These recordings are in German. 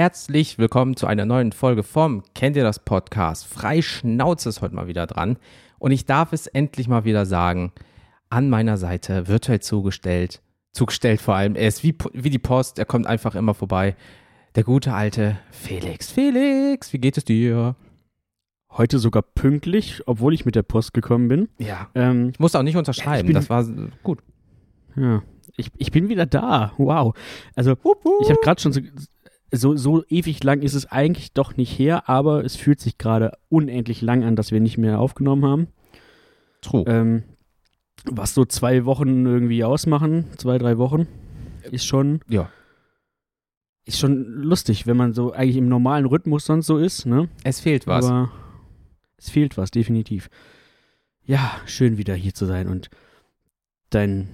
herzlich willkommen zu einer neuen Folge vom Kennt ihr das Podcast? Frei Schnauze ist heute mal wieder dran. Und ich darf es endlich mal wieder sagen, an meiner Seite, virtuell zugestellt, zugestellt vor allem, er ist wie, wie die Post, er kommt einfach immer vorbei. Der gute alte Felix. Felix, wie geht es dir? Heute sogar pünktlich, obwohl ich mit der Post gekommen bin. Ja. Ähm, Ich musste auch nicht unterschreiben, bin- das war gut. ja. Ich, ich bin wieder da. Wow. Also, ich habe gerade schon so, so, so ewig lang ist es eigentlich doch nicht her, aber es fühlt sich gerade unendlich lang an, dass wir nicht mehr aufgenommen haben. True. Ähm, was so zwei Wochen irgendwie ausmachen, zwei, drei Wochen, ist schon, ja. ist schon lustig, wenn man so eigentlich im normalen Rhythmus sonst so ist, ne? Es fehlt was. Aber es fehlt was, definitiv. Ja, schön wieder hier zu sein und dein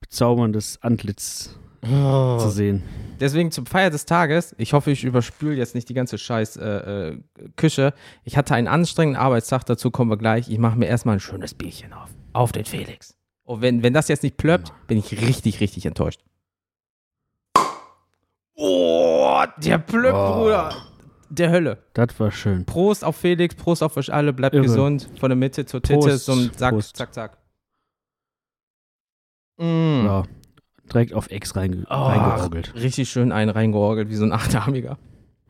bezauberndes Antlitz Oh. zu sehen. Deswegen zum Feier des Tages, ich hoffe, ich überspüle jetzt nicht die ganze scheiß äh, äh, Küche. Ich hatte einen anstrengenden Arbeitstag, dazu kommen wir gleich. Ich mache mir erstmal ein schönes Bierchen auf. Auf den Felix. Und wenn, wenn das jetzt nicht plöppt, bin ich richtig, richtig enttäuscht. Oh, der plöppt, Oh. Bruder. Der Hölle. Das war schön. Prost auf Felix, Prost auf euch alle, bleibt Irre. gesund. Von der Mitte zur Titte, Prost, zum Zack, Prost. Zack, Zack. Mm. Ja, direkt auf Ex reinge Oh, reingeorgelt. Richtig schön einen reingeorgelt, wie so ein Achtarmiger.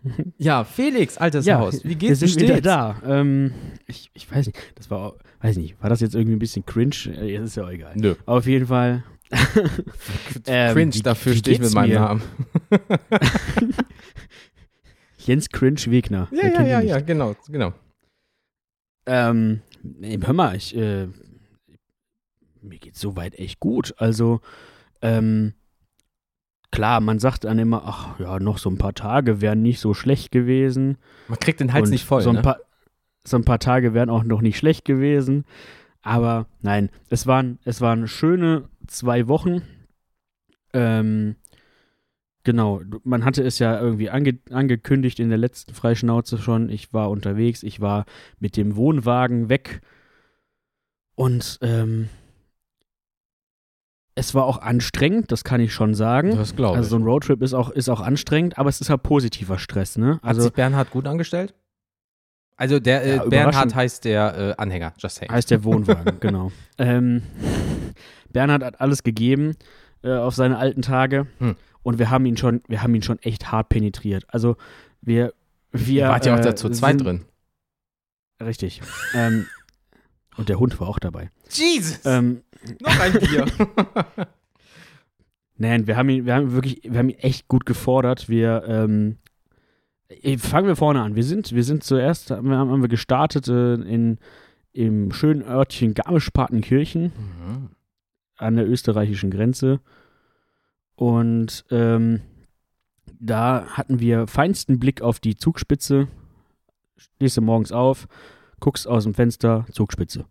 ja, Felix, altes Ja, Haus. Wie geht's sind dir wieder stets? da. Ähm, ich, ich weiß nicht, das war, auch- weiß nicht, war das jetzt irgendwie ein bisschen cringe? Äh, ist ja auch egal. Nö. Auf jeden Fall. Ähm, Cringe, wie- dafür stehe ich mit meinem mir? Namen. Jens Cringe Wegner. Ja, ja, ja, ja, genau, genau. Ähm, hör mal, ich, äh, mir geht's soweit echt gut. Also, ähm, klar, man sagt dann immer, ach ja, noch so ein paar Tage wären nicht so schlecht gewesen. Man kriegt den Hals Und nicht voll, so ein ne? Paar, so ein paar Tage wären auch noch nicht schlecht gewesen. Aber nein, es waren, es waren schöne zwei Wochen. Ähm, genau, man hatte es ja irgendwie ange, angekündigt in der letzten Freischnauze schon. Ich war unterwegs, ich war mit dem Wohnwagen weg. Und ähm, es war auch anstrengend, das kann ich schon sagen. Das glaube ich. Also so ein Roadtrip ist auch, ist auch anstrengend, aber es ist halt positiver Stress, ne? Hat Also sich Bernhard gut angestellt? Also der äh, Ja, Bernhard heißt der äh, Anhänger, just saying. heißt der Wohnwagen, genau. Ähm, Bernhard hat alles gegeben äh, auf seine alten Tage Hm. und wir haben ihn schon, wir haben ihn schon echt hart penetriert. Also wir, wir Ihr wart ja auch äh, da zu zweit sind- drin. Richtig. ähm, und der Hund war auch dabei. Jesus! Ähm, noch ein Bier. Nein, wir haben ihn, wir haben wirklich, wir haben ihn echt gut gefordert. Wir, ähm, fangen wir vorne an. Wir sind, wir sind zuerst, haben wir, haben wir gestartet äh, in, im schönen Örtchen Garmisch-Partenkirchen Mhm. an der österreichischen Grenze. Und ähm, da hatten wir feinsten Blick auf die Zugspitze. Stehst du morgens auf, guckst aus dem Fenster, Zugspitze.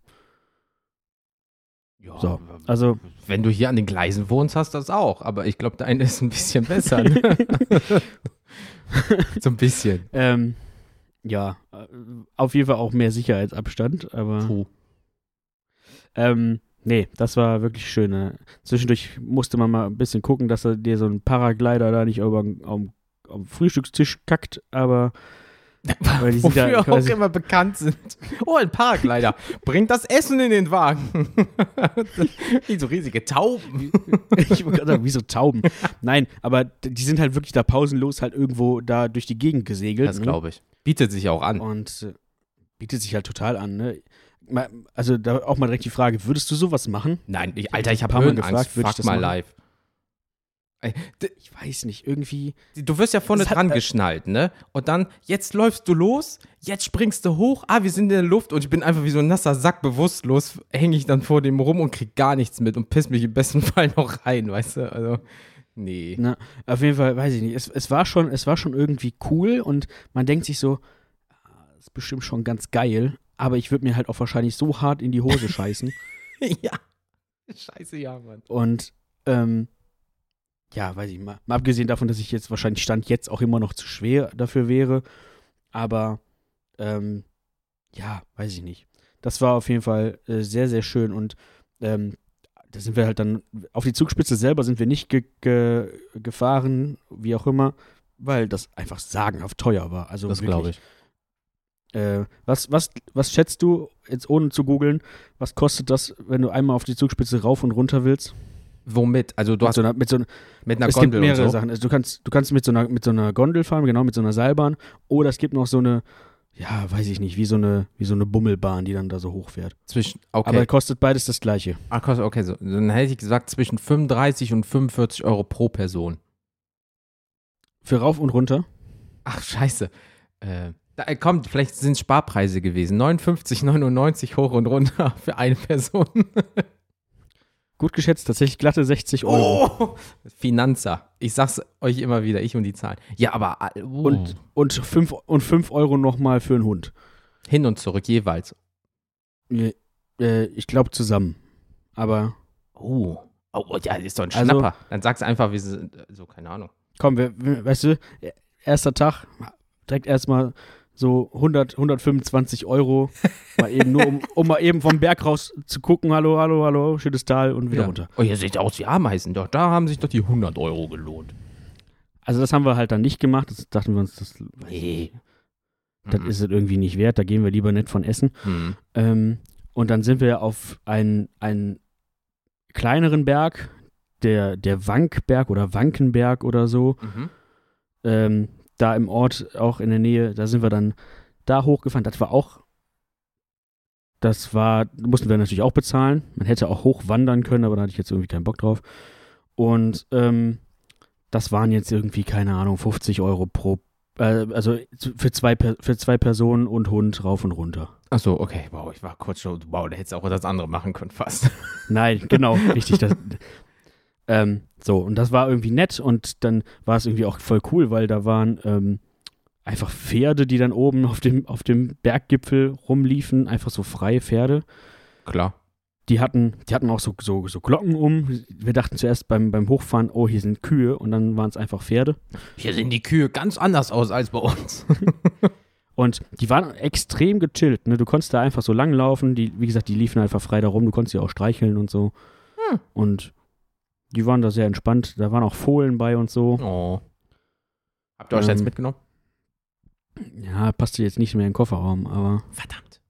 Ja, So, also wenn du hier an den Gleisen wohnst, hast du das auch. Aber ich glaube, deine ist ein bisschen besser. Ne? so ein bisschen. Ähm, ja, äh, auf jeden Fall auch mehr Sicherheitsabstand, aber Puh. ähm, nee, das war wirklich schön. ne? Zwischendurch musste man mal ein bisschen gucken, dass er dir so ein Paraglider da nicht über am, am Frühstückstisch kackt, aber weil die sind Wofür ja auch quasi, immer bekannt sind. Oh, ein Paraglider. Bringt das Essen in den Wagen. Wie so riesige Tauben. ich wollte gerade sagen, wie so Tauben. Nein, aber die sind halt wirklich da pausenlos halt irgendwo da durch die Gegend gesegelt. Das ne? glaube ich. Bietet sich auch an. Und äh, bietet sich halt total an, ne? Also da auch mal direkt die Frage, würdest du sowas machen? Nein, ich, Alter, ich habe Höhenangst. gefragt, ich Fuck das mal live. Ich weiß nicht, irgendwie. Du wirst ja vorne Das hat- dran geschnallt, ne? Und dann, jetzt läufst du los, jetzt springst du hoch, ah, wir sind in der Luft und ich bin einfach wie so ein nasser Sack bewusstlos, hänge ich dann vor dem rum und krieg gar nichts mit und piss mich im besten Fall noch rein, weißt du? Also, nee. Na, auf jeden Fall, weiß ich nicht. Es, es, war schon, es war schon irgendwie cool und man denkt sich so, ah, das ist bestimmt schon ganz geil, aber ich würde mir halt auch wahrscheinlich so hart in die Hose scheißen. ja. Scheiße, ja, Mann. Und ähm, ja, weiß ich mal. Mal abgesehen davon, dass ich jetzt wahrscheinlich Stand jetzt auch immer noch zu schwer dafür wäre. Aber ähm, ja, weiß ich nicht. Das war auf jeden Fall äh, sehr, sehr schön und ähm, da sind wir halt dann auf die Zugspitze selber sind wir nicht ge ge gefahren, wie auch immer. weil das einfach sagenhaft teuer war. Also das glaube ich. Äh, was, was, was schätzt du, jetzt ohne zu googeln, was kostet das, wenn du einmal auf die Zugspitze rauf und runter willst? Womit? Also du mit hast so einer, mit so, mit einer es Gondel gibt mehrere und so. Sachen. Also du kannst, du kannst mit so einer, mit so einer Gondel fahren, genau, mit so einer Seilbahn. Oder es gibt noch so eine, ja, weiß ich nicht, wie so eine, wie so eine Bummelbahn, die dann da so hochfährt. Zwischen, okay. Aber kostet beides das gleiche. Ach, kostet- okay, so. Dann hätte ich gesagt zwischen 35 und 45 Euro pro Person. Für rauf und runter. Ach, scheiße. Äh, da, äh, kommt, vielleicht sind es Sparpreise gewesen. 59,99 hoch und runter für eine Person. Gut geschätzt, tatsächlich glatte 60 Euro. Oh! Finanzer. Ich sag's euch immer wieder, ich und die Zahlen. Ja, aber äh, oh. Und, und, 5, und 5 Euro nochmal für einen Hund. hin und zurück jeweils. Äh, äh, ich glaube zusammen. Aber Oh. Oh, oh, ja, ist doch ein Also- Schnapper. Dann sag's einfach, wie sie, so, keine Ahnung. komm, wir, wir, weißt du, erster Tag, direkt erstmal so 100, 125 Euro. Mal eben nur, um, um mal eben vom Berg raus zu gucken, hallo, hallo, hallo, schönes Tal und wieder Ja. runter. Oh, ihr seht aus wie Ameisen. Doch, da haben sich doch die 100 Euro gelohnt. Also das haben wir halt dann nicht gemacht. Das dachten wir uns, das, Nee. das Mhm. ist es irgendwie nicht wert. Da gehen wir lieber nicht von essen. Mhm. Ähm, und dann sind wir auf einen, einen kleineren Berg, der, der Wankberg oder Wankenberg oder so. Mhm. ähm, da im Ort, auch in der Nähe, da sind wir dann da hochgefahren. Das war auch, das war, mussten wir natürlich auch bezahlen. Man hätte auch hochwandern können, aber da hatte ich jetzt irgendwie keinen Bock drauf. Und ähm, das waren jetzt irgendwie, keine Ahnung, 50 Euro pro, äh, also für zwei, für zwei Personen und Hund rauf und runter. Ach so, okay. Wow, ich war kurz schon, wow, da hättest du auch das andere machen können fast. Nein, genau, richtig. Das, ähm, so, und das war irgendwie nett und dann war es irgendwie auch voll cool, weil da waren ähm, einfach Pferde, die dann oben auf dem, auf dem Berggipfel rumliefen, einfach so freie Pferde. Klar. Die hatten, die hatten auch so, so, so Glocken um. Wir dachten zuerst beim, beim Hochfahren, oh, hier sind Kühe und dann waren es einfach Pferde. Hier sehen die Kühe ganz anders aus als bei uns. Und die waren extrem gechillt. Ne? Du konntest da einfach so lang laufen. Die, wie gesagt, die liefen einfach frei da rum. Du konntest sie auch streicheln und so. Hm. Und die waren da sehr entspannt. Da waren auch Fohlen bei und so. Oh. Habt ihr euch jetzt Ähm, mitgenommen? Ja, passte jetzt nicht mehr in den Kofferraum, aber, Verdammt.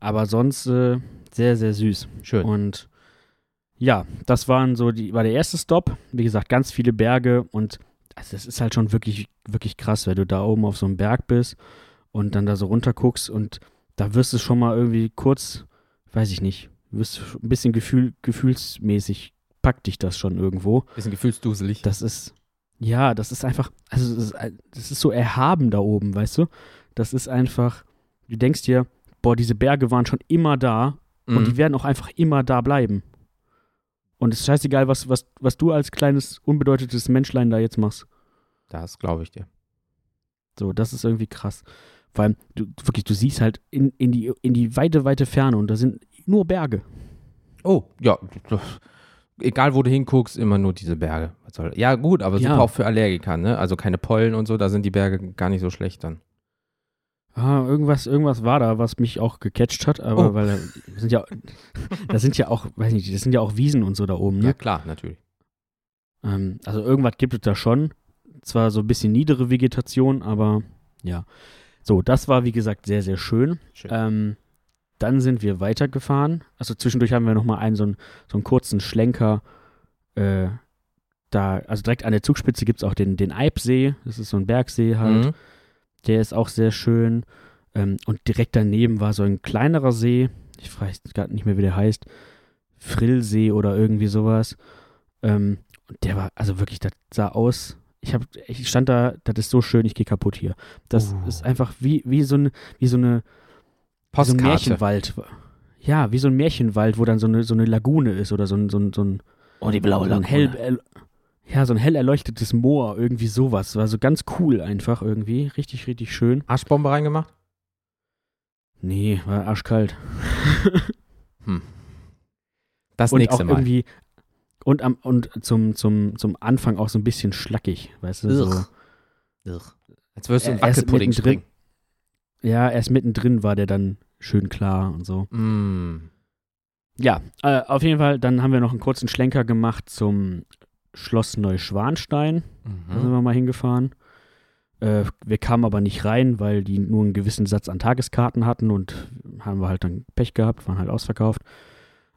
aber sonst äh, sehr, sehr süß. Schön. Und ja, das waren so die, war der erste Stop. Wie gesagt, ganz viele Berge und also das ist halt schon wirklich, wirklich krass, wenn du da oben auf so einem Berg bist und dann da so runter guckst und da wirst du schon mal irgendwie kurz, weiß ich nicht, wirst ein bisschen Gefühl, gefühlsmäßig packt dich das schon irgendwo. Bisschen gefühlsduselig. Das ist, ja, das ist einfach, also das ist, das ist so erhaben da oben, weißt du? Das ist einfach, du denkst dir, boah, diese Berge waren schon immer da und die Mhm. werden auch einfach immer da bleiben. Und es ist scheißegal, was, was, was du als kleines, unbedeutetes Menschlein da jetzt machst. Das glaube ich dir. So, das ist irgendwie krass. Vor allem, du, wirklich, du siehst halt in, in, die, in die weite, weite Ferne und da sind nur Berge. Oh, ja. Egal, wo du hinguckst, immer nur diese Berge. Ja, gut, aber Ja. super auch für Allergiker, ne? Also keine Pollen und so, da sind die Berge gar nicht so schlecht dann. Ah, irgendwas, irgendwas war da, was mich auch gecatcht hat, aber Oh. weil da sind ja, da sind ja auch, weiß nicht, das sind ja auch Wiesen und so da oben, ne? Ja, klar, natürlich. Ähm, also irgendwas gibt es da schon. Zwar so ein bisschen niedere Vegetation, aber ja. So, das war wie gesagt sehr, sehr schön. Schön. Ähm, dann sind wir weitergefahren. Also zwischendurch haben wir nochmal einen so, einen so einen kurzen Schlenker. Äh, da, also direkt an der Zugspitze gibt es auch den, den Eibsee. Das ist so ein Bergsee halt. Mhm. Der ist auch sehr schön. Ähm, und direkt daneben war so ein kleinerer See. Ich weiß gerade nicht mehr, wie der heißt. Frillsee oder irgendwie sowas. Ähm, und der war, also wirklich, das sah aus. Ich, hab, ich stand da, das ist so schön, ich gehe kaputt hier. Das Uh. ist einfach wie, wie, so eine, wie so eine wie so ein Postkarte. Märchenwald. Ja, wie so ein Märchenwald, wo dann so eine, so eine Lagune ist oder so ein, so ein, so ein, oh, die blaue so ein hell, Lagune. erl- ja, so ein hell erleuchtetes Moor, irgendwie sowas. War so ganz cool einfach irgendwie. Richtig, richtig schön. Arschbombe reingemacht? Nee, war arschkalt. Hm. Das und nächste auch Mal. irgendwie und am und zum, zum, zum Anfang auch so ein bisschen schlackig, weißt du? So. Ugh. Als würdest du einen erst Wackelpudding springen. Ja, erst mittendrin war der dann schön klar und so. Mm. Ja, äh, auf jeden Fall, dann haben wir noch einen kurzen Schlenker gemacht zum Schloss Neuschwanstein. Da sind Mhm. wir mal hingefahren. Äh, wir kamen aber nicht rein, weil die nur einen gewissen Satz an Tageskarten hatten und haben wir halt dann Pech gehabt, waren halt ausverkauft.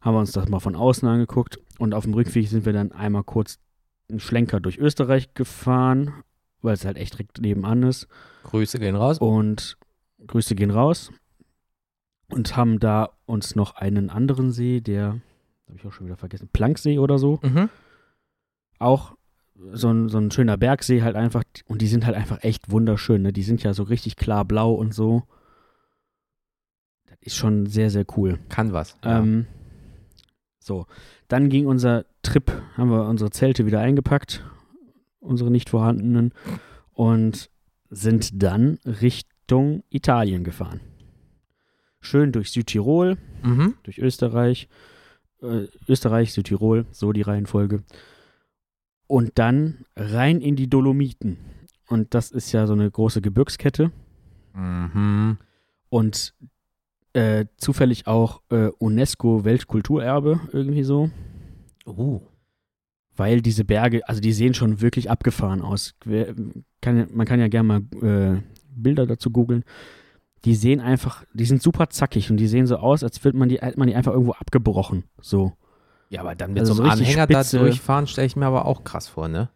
Haben wir uns das mal von außen angeguckt und auf dem Rückweg sind wir dann einmal kurz einen Schlenker durch Österreich gefahren, weil es halt echt direkt nebenan ist. Grüße gehen raus. Und Grüße gehen raus. Und haben da uns noch einen anderen See, der, habe ich auch schon wieder vergessen, Planksee oder so, Mhm. auch so ein, so ein schöner Bergsee halt einfach. Und die sind halt einfach echt wunderschön. Ne? Die sind ja so richtig klar blau und so. Das ist schon sehr, sehr cool. Kann was. Ja. Ähm, so, dann ging unser Trip, haben wir unsere Zelte wieder eingepackt, unsere nicht vorhandenen, und sind dann Richtung Italien gefahren. Schön durch Südtirol, mhm. durch Österreich, äh, Österreich, Südtirol, so die Reihenfolge. Und dann rein in die Dolomiten. Und das ist ja so eine große Gebirgskette Mhm. und äh, zufällig auch äh, UNESCO-Weltkulturerbe irgendwie so. Uh. Weil diese Berge, also die sehen schon wirklich abgefahren aus. Kann, man kann ja gerne mal äh, Bilder dazu googeln. Die sehen einfach, die sind super zackig und die sehen so aus, als würde man die, hätte man die einfach irgendwo abgebrochen. So. Ja, aber dann mit Also so einem Anhänger spitze- da durchfahren, stelle ich mir aber auch krass vor, ne?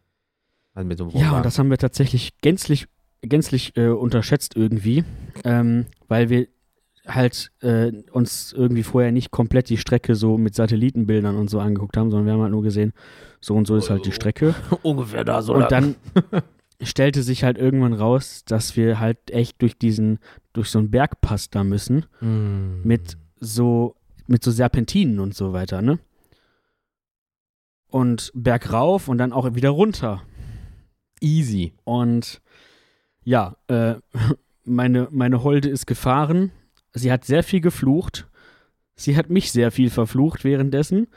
Also mit so einem Ja, und das haben wir tatsächlich gänzlich, gänzlich äh, unterschätzt irgendwie, ähm, weil wir halt äh, uns irgendwie vorher nicht komplett die Strecke so mit Satellitenbildern und so angeguckt haben, sondern wir haben halt nur gesehen, so und so ist halt die Strecke. ungefähr da so. Und dann stellte sich halt irgendwann raus, dass wir halt echt durch diesen, durch so einen Bergpass da müssen, Mm. mit so, mit so Serpentinen und so weiter, ne? Und bergauf und dann auch wieder runter. easy. Und ja, äh, meine, meine Holde ist gefahren. Sie hat sehr viel geflucht. Sie hat mich sehr viel verflucht währenddessen.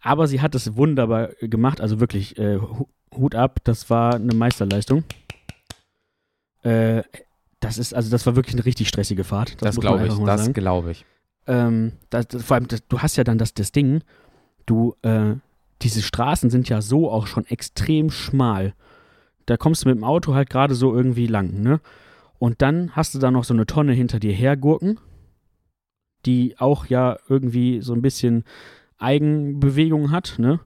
Aber sie hat es wunderbar gemacht. Also wirklich, äh, Hut ab. Das war eine Meisterleistung. Äh, das ist, also das war wirklich eine richtig stressige Fahrt. Das, man glaube ich, das glaube ich. Ähm, das, das, vor allem, das, du hast ja dann das, das Ding, du, äh, diese Straßen sind ja so auch schon extrem schmal. Da kommst du mit dem Auto halt gerade so irgendwie lang, ne? Und dann hast du da noch so eine Tonne hinter dir hergurken, die auch ja irgendwie so ein bisschen Eigenbewegung hat, ne?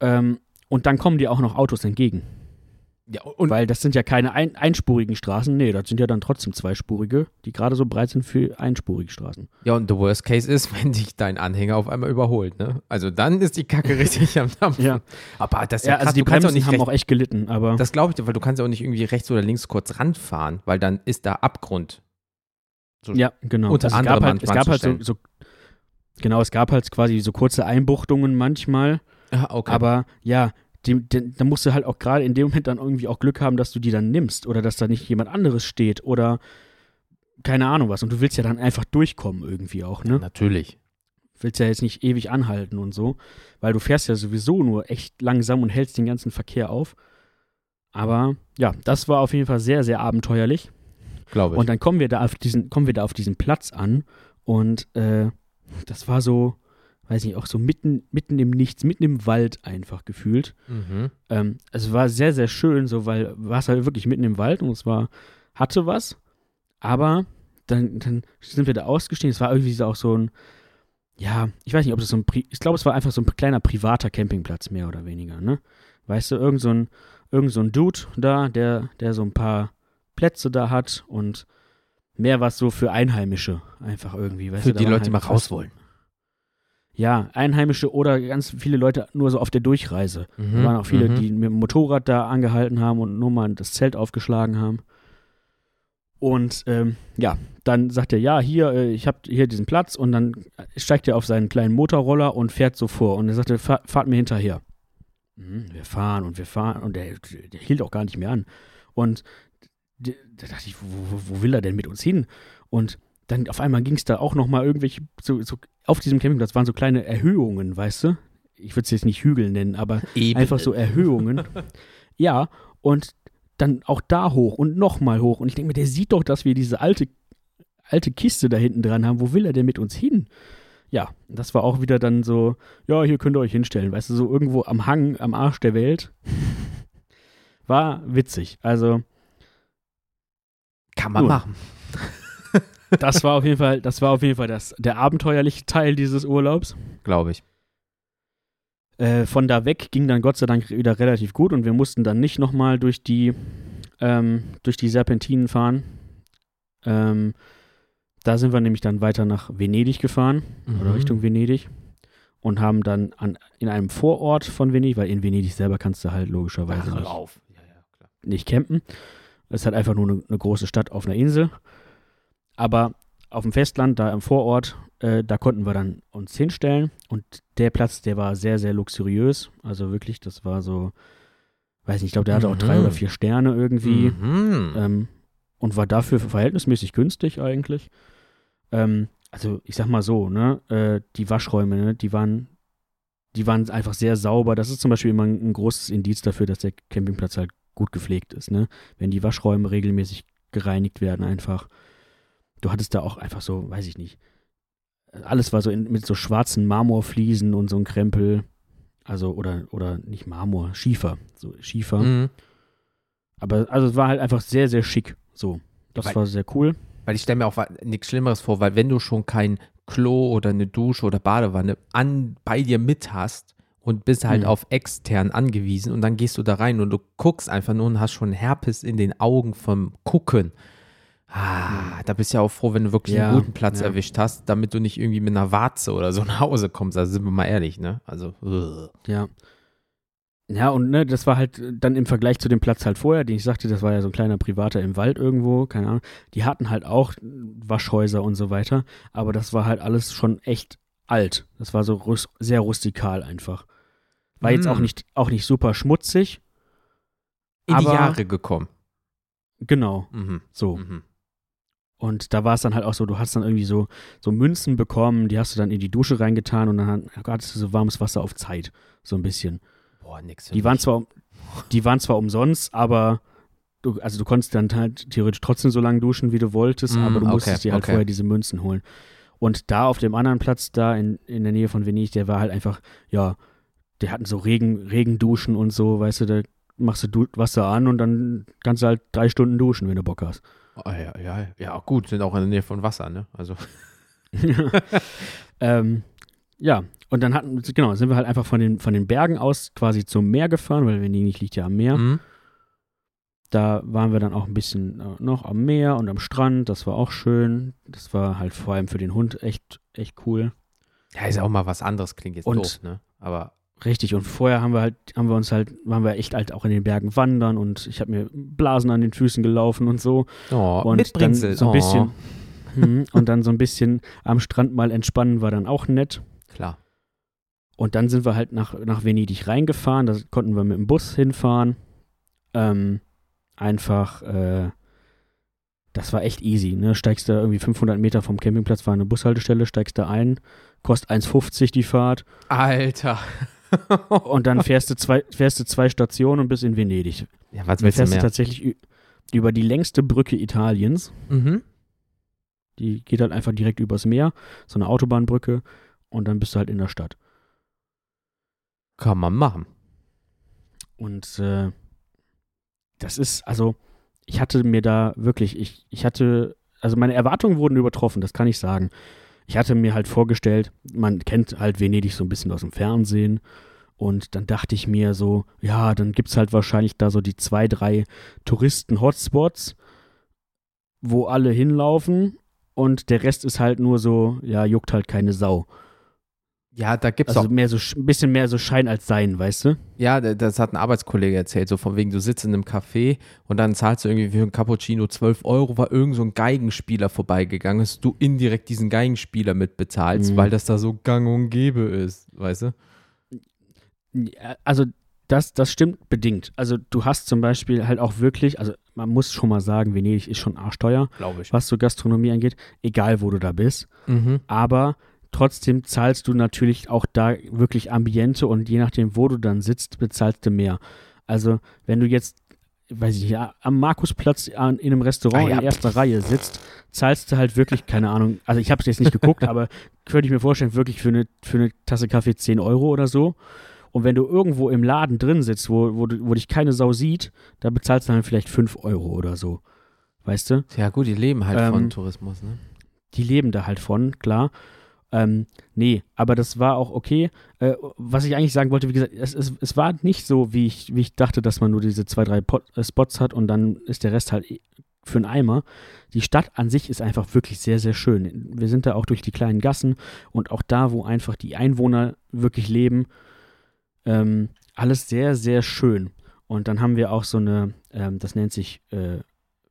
Ähm, und dann kommen dir auch noch Autos entgegen. Ja, und Weil das sind ja keine ein einspurigen Straßen, nee, das sind ja dann trotzdem zweispurige, die gerade so breit sind für einspurige Straßen. Ja, und the worst case ist, wenn dich dein Anhänger auf einmal überholt, ne? Also dann ist die Kacke richtig am Dampfen. Ja. Aber das ist ja, Ja, also die du kannst auch Bremsen nicht haben recht, auch echt gelitten, aber Das glaube ich, weil du kannst ja auch nicht irgendwie rechts oder links kurz ranfahren, weil dann ist da Abgrund. So- ja, genau. unter es anderem gab halt, es gab halt so, so, genau, es gab halt quasi so kurze Einbuchtungen manchmal, Ja, okay. aber ja, die, die, da musst du halt auch gerade in dem Moment dann irgendwie auch Glück haben, dass du die dann nimmst oder dass da nicht jemand anderes steht oder keine Ahnung was. Und du willst ja dann einfach durchkommen irgendwie auch, ne? Natürlich. willst ja jetzt nicht ewig anhalten und so, weil du fährst ja sowieso nur echt langsam und hältst den ganzen Verkehr auf. Aber ja, das war auf jeden Fall sehr, sehr abenteuerlich. Glaube ich. Und dann kommen wir da auf diesen, kommen wir da auf diesen Platz an und äh, das war so, weiß nicht, auch so mitten, mitten im Nichts, mitten im Wald einfach gefühlt. mhm. Ähm, es war sehr, sehr schön, so, weil war es halt wirklich mitten im Wald und es war, hatte was, aber dann, dann sind wir da ausgestiegen. Es war irgendwie so auch so ein, ja, ich weiß nicht, ob das so ein, Pri ich glaube, es war einfach so ein kleiner privater Campingplatz, mehr oder weniger, ne? Weißt du, irgend so ein, irgend so ein Dude da, der, der so ein paar Plätze da hat und mehr was so für Einheimische einfach irgendwie, weißt Für du? die Leute, die mal halt raus wollen. Ja, Einheimische oder ganz viele Leute nur so auf der Durchreise. Da Mhm. waren auch viele, mhm. die mit dem Motorrad da angehalten haben und nur mal das Zelt aufgeschlagen haben. Und ähm, ja, dann sagt er, ja, hier, äh, ich habe hier diesen Platz und dann steigt er auf seinen kleinen Motorroller und fährt so vor. Und er sagte, fahr, fahrt mir hinterher. Mhm, wir fahren und wir fahren und der, der hielt auch gar nicht mehr an. Und da dachte ich, wo, wo, wo will er denn mit uns hin? Und dann auf einmal ging es da auch noch mal irgendwelche, so, so auf diesem Campingplatz waren so kleine Erhöhungen, weißt du? Ich würde es jetzt nicht Hügel nennen, aber Eben. einfach so Erhöhungen. ja, und dann auch da hoch und nochmal hoch. Und ich denke mir, der sieht doch, dass wir diese alte, alte Kiste da hinten dran haben. Wo will er denn mit uns hin? ja, das war auch wieder dann so, ja, hier könnt ihr euch hinstellen, weißt du, so irgendwo am Hang, am Arsch der Welt. War witzig. Also. Kann man Nun. machen. Das war auf jeden Fall, das war auf jeden Fall das, der abenteuerliche Teil dieses Urlaubs. Glaube ich. Äh, von da weg ging dann Gott sei Dank wieder relativ gut und wir mussten dann nicht nochmal durch die, ähm, durch die Serpentinen fahren. Ähm, da sind wir nämlich dann weiter nach Venedig gefahren oder Mhm. Richtung Venedig und haben dann an, in einem Vorort von Venedig, weil in Venedig selber kannst du halt logischerweise Ach, nicht, auf. Ja, ja, nicht campen. Es ist halt einfach nur eine, eine große Stadt auf einer Insel. Aber auf dem Festland, da im Vorort, äh, da konnten wir dann uns hinstellen. Und der Platz, der war sehr, sehr luxuriös. Also wirklich, das war so, weiß nicht, ich glaube, der hatte auch Mhm. drei oder vier Sterne irgendwie. Mhm. Ähm, und war dafür verhältnismäßig günstig eigentlich. Ähm, also ich sag mal so, ne, äh, die Waschräume, ne, die waren, die waren einfach sehr sauber. Das ist zum Beispiel immer ein, ein großes Indiz dafür, dass der Campingplatz halt gut gepflegt ist, ne? Wenn die Waschräume regelmäßig gereinigt werden einfach. Du hattest da auch einfach so, weiß ich nicht. Alles war so in, mit so schwarzen Marmorfliesen und so ein Krempel. Also, oder, oder nicht Marmor, Schiefer. So Schiefer. Mhm. Aber also es war halt einfach sehr, sehr schick. So. Das Weil- war sehr cool. Weil ich stelle mir auch nichts Schlimmeres vor, weil wenn du schon kein Klo oder eine Dusche oder Badewanne an, bei dir mit hast und bist halt Mhm. auf extern angewiesen und dann gehst du da rein und du guckst einfach nur und hast schon Herpes in den Augen vom Gucken. Ah, da bist du ja auch froh, wenn du wirklich Ja, einen guten Platz ja. erwischt hast, damit du nicht irgendwie mit einer Warze oder so nach Hause kommst. Also sind wir mal ehrlich, ne? Also, ugh. Ja. Ja, und ne, das war halt dann im Vergleich zu dem Platz halt vorher, den ich sagte, das war ja so ein kleiner privater im Wald irgendwo, keine Ahnung. Die hatten halt auch Waschhäuser und so weiter, aber das war halt alles schon echt alt. Das war so rus sehr rustikal einfach. War jetzt auch Mm. nicht, auch nicht super schmutzig. in die Jahre gekommen. Genau, Mhm. so. Mhm. Und da war es dann halt auch so, du hast dann irgendwie so, so Münzen bekommen, die hast du dann in die Dusche reingetan und dann hattest du so warmes Wasser auf Zeit, so ein bisschen. Boah, nix. Die waren mich. zwar, die waren zwar umsonst, aber du, also du konntest dann halt theoretisch trotzdem so lange duschen, wie du wolltest, Mm, aber du okay, musstest dir halt okay. vorher diese Münzen holen. Und da auf dem anderen Platz, da in, in der Nähe von Venedig, der war halt einfach, ja, die hatten so Regen, Regenduschen und so, weißt du, da machst du Wasser an und dann kannst du halt drei Stunden duschen, wenn du Bock hast. Oh, ja, ja, ja, gut, sind auch in der Nähe von Wasser, ne? Also. ähm, ja, und dann hatten, genau, sind wir halt einfach von den, von den Bergen aus quasi zum Meer gefahren, weil Venedig liegt ja am Meer. Mhm. Da waren wir dann auch ein bisschen äh, noch am Meer und am Strand. Das war auch schön. Das war halt vor allem für den Hund echt, echt cool. Ja, ist auch mal was anderes, klingt jetzt Und- doof, ne? Aber Richtig. Und vorher haben wir halt, haben wir uns halt, waren wir echt halt auch in den Bergen wandern und ich habe mir Blasen an den Füßen gelaufen und so. oh, Und Mitbringsel. dann so ein oh. bisschen. Mhm. und dann so ein bisschen am Strand mal entspannen war dann auch nett. Klar. Und dann sind wir halt nach, nach Venedig reingefahren. Da konnten wir mit dem Bus hinfahren. Ähm, einfach, äh, das war echt easy. Ne? Steigst da irgendwie 500 Meter vom Campingplatz, war eine Bushaltestelle, steigst da ein, kostet 1,50 die Fahrt. Alter. Und dann fährst du zwei, fährst du zwei Stationen und bist in Venedig. ja, was Dann willst du fährst du mehr? tatsächlich ü- über die längste Brücke Italiens. Mhm. Die geht halt einfach direkt übers Meer, so eine Autobahnbrücke. Und dann bist du halt in der Stadt. Kann man machen. Und äh, das ist, also, ich hatte mir da wirklich, ich, ich hatte, also meine Erwartungen wurden übertroffen, das kann ich sagen. Ich hatte mir halt vorgestellt, man kennt halt Venedig so ein bisschen aus dem Fernsehen. Und dann dachte ich mir so, ja, dann gibt es halt wahrscheinlich da so die zwei, drei Touristen-Hotspots, wo alle hinlaufen. Und der Rest ist halt nur so, ja, juckt halt keine Sau. Ja, da gibt's Also auch. mehr so, ein bisschen mehr so Schein als Sein, weißt du? Ja, das hat ein Arbeitskollege erzählt, so von wegen, du sitzt in einem Café und dann zahlst du irgendwie für einen Cappuccino 12 Euro, weil irgend so ein Geigenspieler vorbeigegangen ist, du indirekt diesen Geigenspieler mitbezahlst, Mhm. weil das da so gang und gäbe ist, weißt du? Also das, das stimmt bedingt. Also du hast zum Beispiel halt auch wirklich, also man muss schon mal sagen, Venedig ist schon arschteuer, Glaube ich. was so Gastronomie angeht, egal wo du da bist. Mhm. Aber trotzdem zahlst du natürlich auch da wirklich Ambiente und je nachdem, wo du dann sitzt, bezahlst du mehr. Also wenn du jetzt weiß ich nicht, am Markusplatz in einem Restaurant Ah, ja. in erster Reihe sitzt, zahlst du halt wirklich, keine Ahnung, also ich habe es jetzt nicht geguckt, aber könnte ich mir vorstellen, wirklich für eine, für eine Tasse Kaffee 10 Euro oder so. Und wenn du irgendwo im Laden drin sitzt, wo, wo, wo dich keine Sau sieht, da bezahlst du dann vielleicht 5 Euro oder so. Weißt du? Ja, gut, die leben halt Ähm, von Tourismus, ne? die leben da halt von, klar. Ähm, nee, aber das war auch okay. Äh, was ich eigentlich sagen wollte, wie gesagt, es, es, es war nicht so, wie ich, wie ich dachte, dass man nur diese zwei, drei Pot, äh, Spots hat und dann ist der Rest halt eh für einen Eimer. Die Stadt an sich ist einfach wirklich sehr, sehr schön. Wir sind da auch durch die kleinen Gassen und auch da, wo einfach die Einwohner wirklich leben, ähm, alles sehr, sehr schön. Und dann haben wir auch so eine, ähm, das nennt sich äh,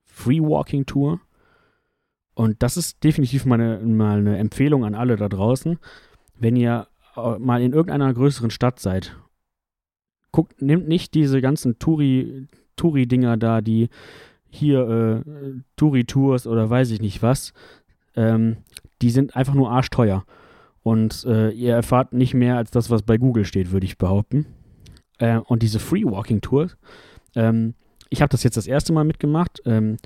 Free Walking Tour. Und das ist definitiv mal eine, mal eine Empfehlung an alle da draußen. Wenn ihr äh, mal in irgendeiner größeren Stadt seid, guckt, nehmt nicht diese ganzen Touri, Touri-Dinger da, die hier äh, Touri-Tours oder weiß ich nicht was. Ähm, die sind einfach nur arschteuer. Und äh, ihr erfahrt nicht mehr als das, was bei Google steht, würde ich behaupten. Äh, und diese Free Walking Tours, ähm, ich habe das jetzt das erste Mal mitgemacht. Ähm,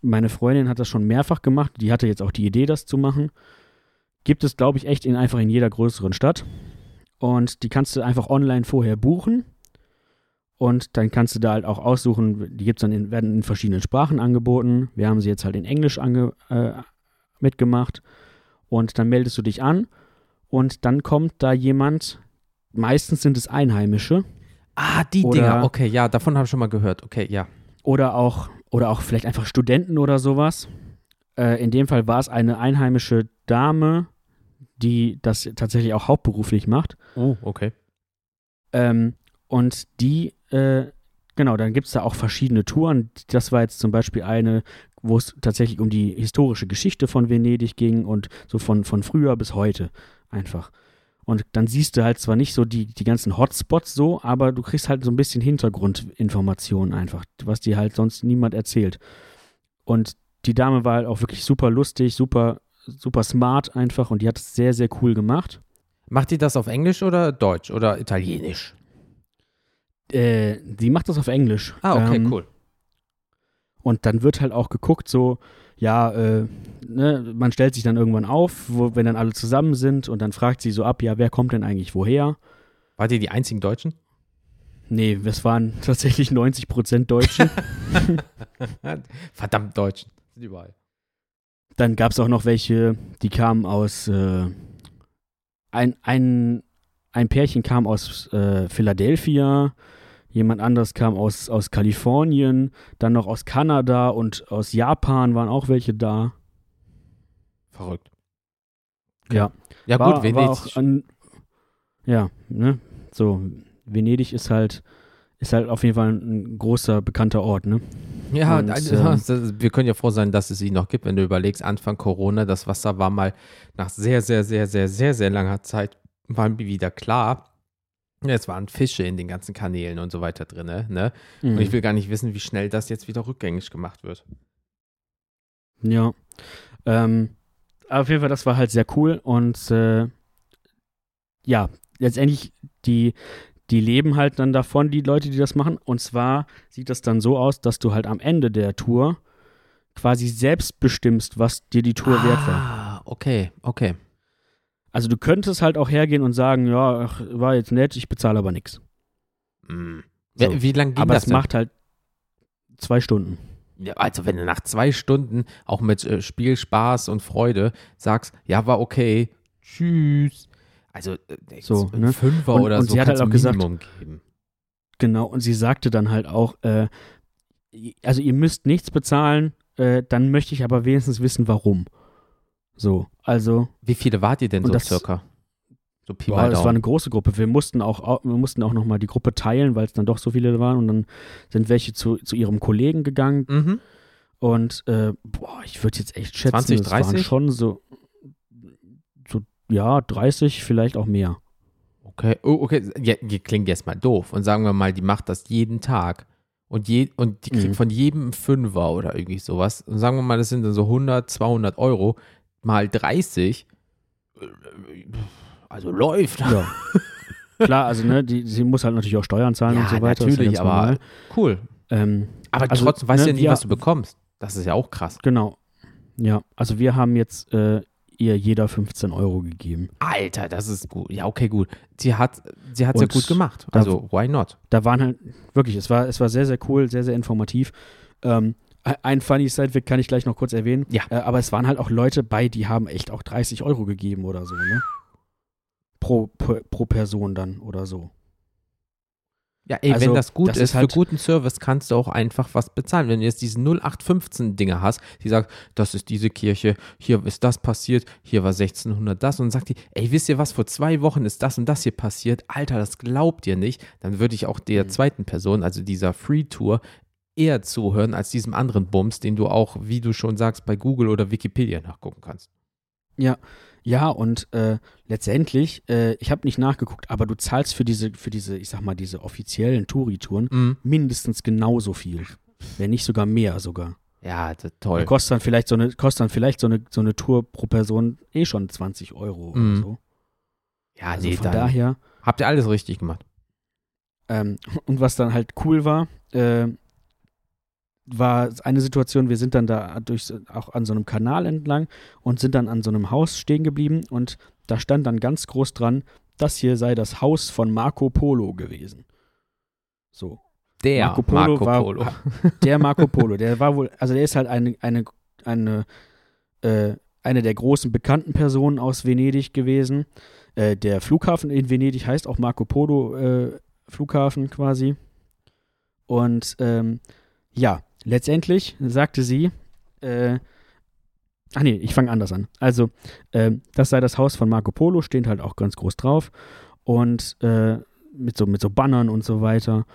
meine Freundin hat das schon mehrfach gemacht. Die hatte jetzt auch die Idee, das zu machen. Gibt es, glaube ich, echt in, einfach in jeder größeren Stadt. Und die kannst du einfach online vorher buchen. Und dann kannst du da halt auch aussuchen, die gibt's dann in, werden in verschiedenen Sprachen angeboten. Wir haben sie jetzt halt in Englisch ange, äh, mitgemacht. Und dann meldest du dich an und dann kommt da jemand, meistens sind es Einheimische Ah, die Oder- Dinger. Okay, ja, davon habe ich schon mal gehört. Okay, ja. oder auch, oder auch vielleicht einfach Studenten oder sowas. Äh, in dem Fall war es eine einheimische Dame, die das tatsächlich auch hauptberuflich macht. Oh, okay. Ähm, und die, äh, genau, dann gibt es da auch verschiedene Touren. Das war jetzt zum Beispiel eine, wo es tatsächlich um die historische Geschichte von Venedig ging und so von, von früher bis heute einfach. Und dann siehst du halt zwar nicht so die, die ganzen Hotspots so, aber du kriegst halt so ein bisschen Hintergrundinformationen einfach, was dir halt sonst niemand erzählt. Und die Dame war halt auch wirklich super lustig, super, super smart einfach und die hat es sehr, sehr cool gemacht. Macht ihr das auf Englisch oder Deutsch oder Italienisch? Äh, sie macht das auf Englisch. Ah, okay, Ähm, cool. Und dann wird halt auch geguckt, so, ja, äh, ne, man stellt sich dann irgendwann auf, wo, wenn dann alle zusammen sind und dann fragt sie so ab, ja, wer kommt denn eigentlich woher? Wart ihr die einzigen Deutschen? Nee, es waren tatsächlich 90 Prozent Deutsche. Verdammt Deutschen. Sind überall. dann gab es auch noch welche, die kamen aus, äh, ein, ein, ein Pärchen kam aus äh, Philadelphia, jemand anderes kam aus, aus Kalifornien, dann noch aus Kanada und aus Japan waren auch welche da. Verrückt. Ja. Ja, war, gut, Venedig. An, ja, ne? So, Venedig ist halt, ist halt auf jeden Fall ein großer, bekannter Ort, ne? Ja, Und, also, das, wir können ja froh sein, dass es ihn noch gibt, wenn du überlegst, Anfang Corona, das Wasser war mal nach sehr, sehr, sehr, sehr, sehr, sehr langer Zeit waren wieder klar. Es waren Fische in den ganzen Kanälen und so weiter drin, ne? Und Mhm. ich will gar nicht wissen, wie schnell das jetzt wieder rückgängig gemacht wird. Ja. Ähm, auf jeden Fall, das war halt sehr cool und äh, ja, letztendlich die, die leben halt dann davon, die Leute, die das machen. Und zwar sieht das dann so aus, dass du halt am Ende der Tour quasi selbst bestimmst, was dir die Tour wert war. Ah, okay, okay. Also du könntest halt auch hergehen und sagen, ja, ach, war jetzt nett, ich bezahle aber nichts. Mm. So. Wie, wie lange ging Aber das es denn? macht halt zwei Stunden. Ja, also wenn du nach zwei Stunden auch mit äh, Spiel, Spaß und Freude sagst, ja, war okay, tschüss. Also äh, So, ein ne? Fünfer Und- oder und so sie hat halt auch gesagt- Minimum geben. Genau, und sie sagte dann halt auch, äh, also ihr müsst nichts bezahlen, äh, dann möchte ich aber wenigstens wissen, warum. So, also, Wie viele wart ihr denn so das- circa? So Pi boah, das war eine große Gruppe. Wir mussten auch, au- wir mussten auch nochmal die Gruppe teilen, weil es dann doch so viele waren und dann sind welche zu, zu ihrem Kollegen gegangen Mhm. und, äh, boah, ich würde jetzt echt schätzen, 20, es waren 30? schon so, so, ja, 30, vielleicht auch mehr. Okay, oh, okay. Ja, klingt jetzt mal doof. Und sagen wir mal, die macht das jeden Tag. Und, je, und die kriegt Mhm. von jedem einen Fünfer oder irgendwie sowas. Und sagen wir mal, das sind dann so 100, 200 Euro mal 30. äh, Also läuft. Ja. Klar, also, ne, die, sie muss halt natürlich auch Steuern zahlen und so weiter. ja natürlich, ganz aber normal. cool. Ähm, Aber Also, trotzdem weißt ne, du ja nie, wir- was du bekommst. Das ist ja auch krass. Genau. Ja, also wir haben jetzt äh, ihr jeder 15 Euro gegeben. Alter, das ist gut. Ja, okay, gut. Sie hat sie hat's ja gut gemacht. da- Also, why not? Da waren halt, wirklich, es war, es war sehr, sehr cool, sehr, sehr informativ. Ähm, ein funny Sidewick kann ich gleich noch kurz erwähnen. Ja. Äh, aber es waren halt auch Leute bei, die haben echt auch 30 Euro gegeben oder so, ne? Pro, pro, pro Person dann oder so. Ja, ey, Also, wenn das gut das ist, ist halt- für guten Service kannst du auch einfach was bezahlen. Wenn du jetzt diese 0815-Dinger hast, die sagt, das ist diese Kirche, hier ist das passiert, hier war 1600 das und sagt die, ey, wisst ihr was, vor zwei Wochen ist das und das hier passiert, Alter, das glaubt ihr nicht, dann würde ich auch der Mhm. zweiten Person, also dieser Free-Tour, eher zuhören als diesem anderen Bums, den du auch, wie du schon sagst, bei Google oder Wikipedia nachgucken kannst. Ja, und äh, letztendlich, äh, ich habe nicht nachgeguckt, aber du zahlst für diese, für diese, ich sag mal, diese offiziellen Touri-Touren Mhm. mindestens genauso viel. Wenn nicht sogar mehr sogar. Ja, das, Da toll. kostet dann vielleicht so eine, kostet dann vielleicht so eine, so eine Tour pro Person eh schon 20 Euro Mhm. oder so. Ja, Also nee, von daher. habt ihr alles richtig gemacht. Ähm, und was dann halt cool war, äh, war eine Situation, wir sind dann da durch auch an so einem Kanal entlang und sind dann an so einem Haus stehen geblieben und da stand dann ganz groß dran, das hier sei das Haus von Marco Polo gewesen. So. Der Marco Polo Marco war- Polo. Der Marco Polo, der war wohl, also der ist halt eine, eine, eine, äh, eine der großen bekannten Personen aus Venedig gewesen. Äh, der Flughafen in Venedig heißt auch Marco Polo äh, Flughafen quasi. Und ähm, ja, letztendlich sagte sie, äh, ach nee, ich fange anders an. Also, ähm, das sei das Haus von Marco Polo, steht halt auch ganz groß drauf. Und äh, mit, so, mit so Bannern und so weiter.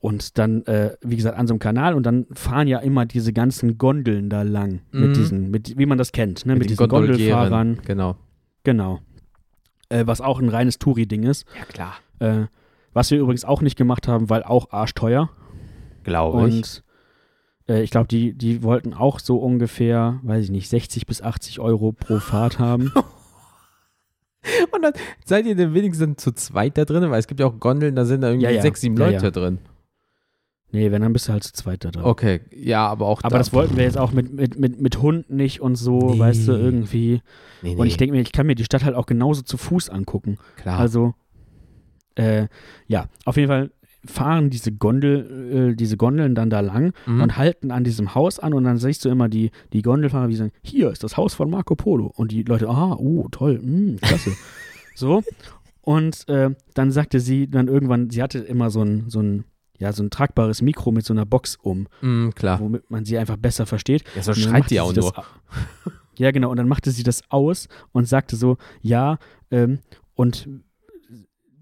Und dann, äh, wie gesagt, an so einem Kanal und dann fahren ja immer diese ganzen Gondeln da lang. Mhm. Mit diesen, mit, wie man das kennt, ne? Mit, den diesen Gondelfahrern. Genau. Genau. Äh, was auch ein reines Touri-Ding ist. Ja, klar. Äh, was wir übrigens auch nicht gemacht haben, weil auch arschteuer. Glaube ich. Äh, ich glaube, die, die wollten auch so ungefähr, weiß ich nicht, 60 bis 80 Euro pro Fahrt haben. Und dann seid ihr denn wenigstens zu zweit da drin? Weil es gibt ja auch Gondeln, da sind da irgendwie Ja, ja. sechs, sieben Leute ja. drin. nee, wenn, dann bist du halt zu zweit da drin. Okay, ja, aber auch Aber da- das wollten wir jetzt auch mit, mit, mit, mit Hund nicht und so, Nee. weißt du, irgendwie. Nee, nee, Und ich denke mir, ich kann mir die Stadt halt auch genauso zu Fuß angucken. klar. Also, äh, ja, auf jeden Fall fahren diese Gondel, äh, diese Gondeln dann da lang Mhm. und halten an diesem Haus an und dann siehst du immer die, die Gondelfahrer, die sagen, hier ist das Haus von Marco Polo. Und die Leute, ah, oh, toll, mm, klasse. so. Und äh, dann sagte sie dann irgendwann, sie hatte immer so ein, so ein, ja, so ein tragbares Mikro mit so einer Box um, Mhm, klar. womit man sie einfach besser versteht. Ja, so schreit die auch nur. Ja, genau. Und dann machte sie das aus und sagte so, ja, ähm, und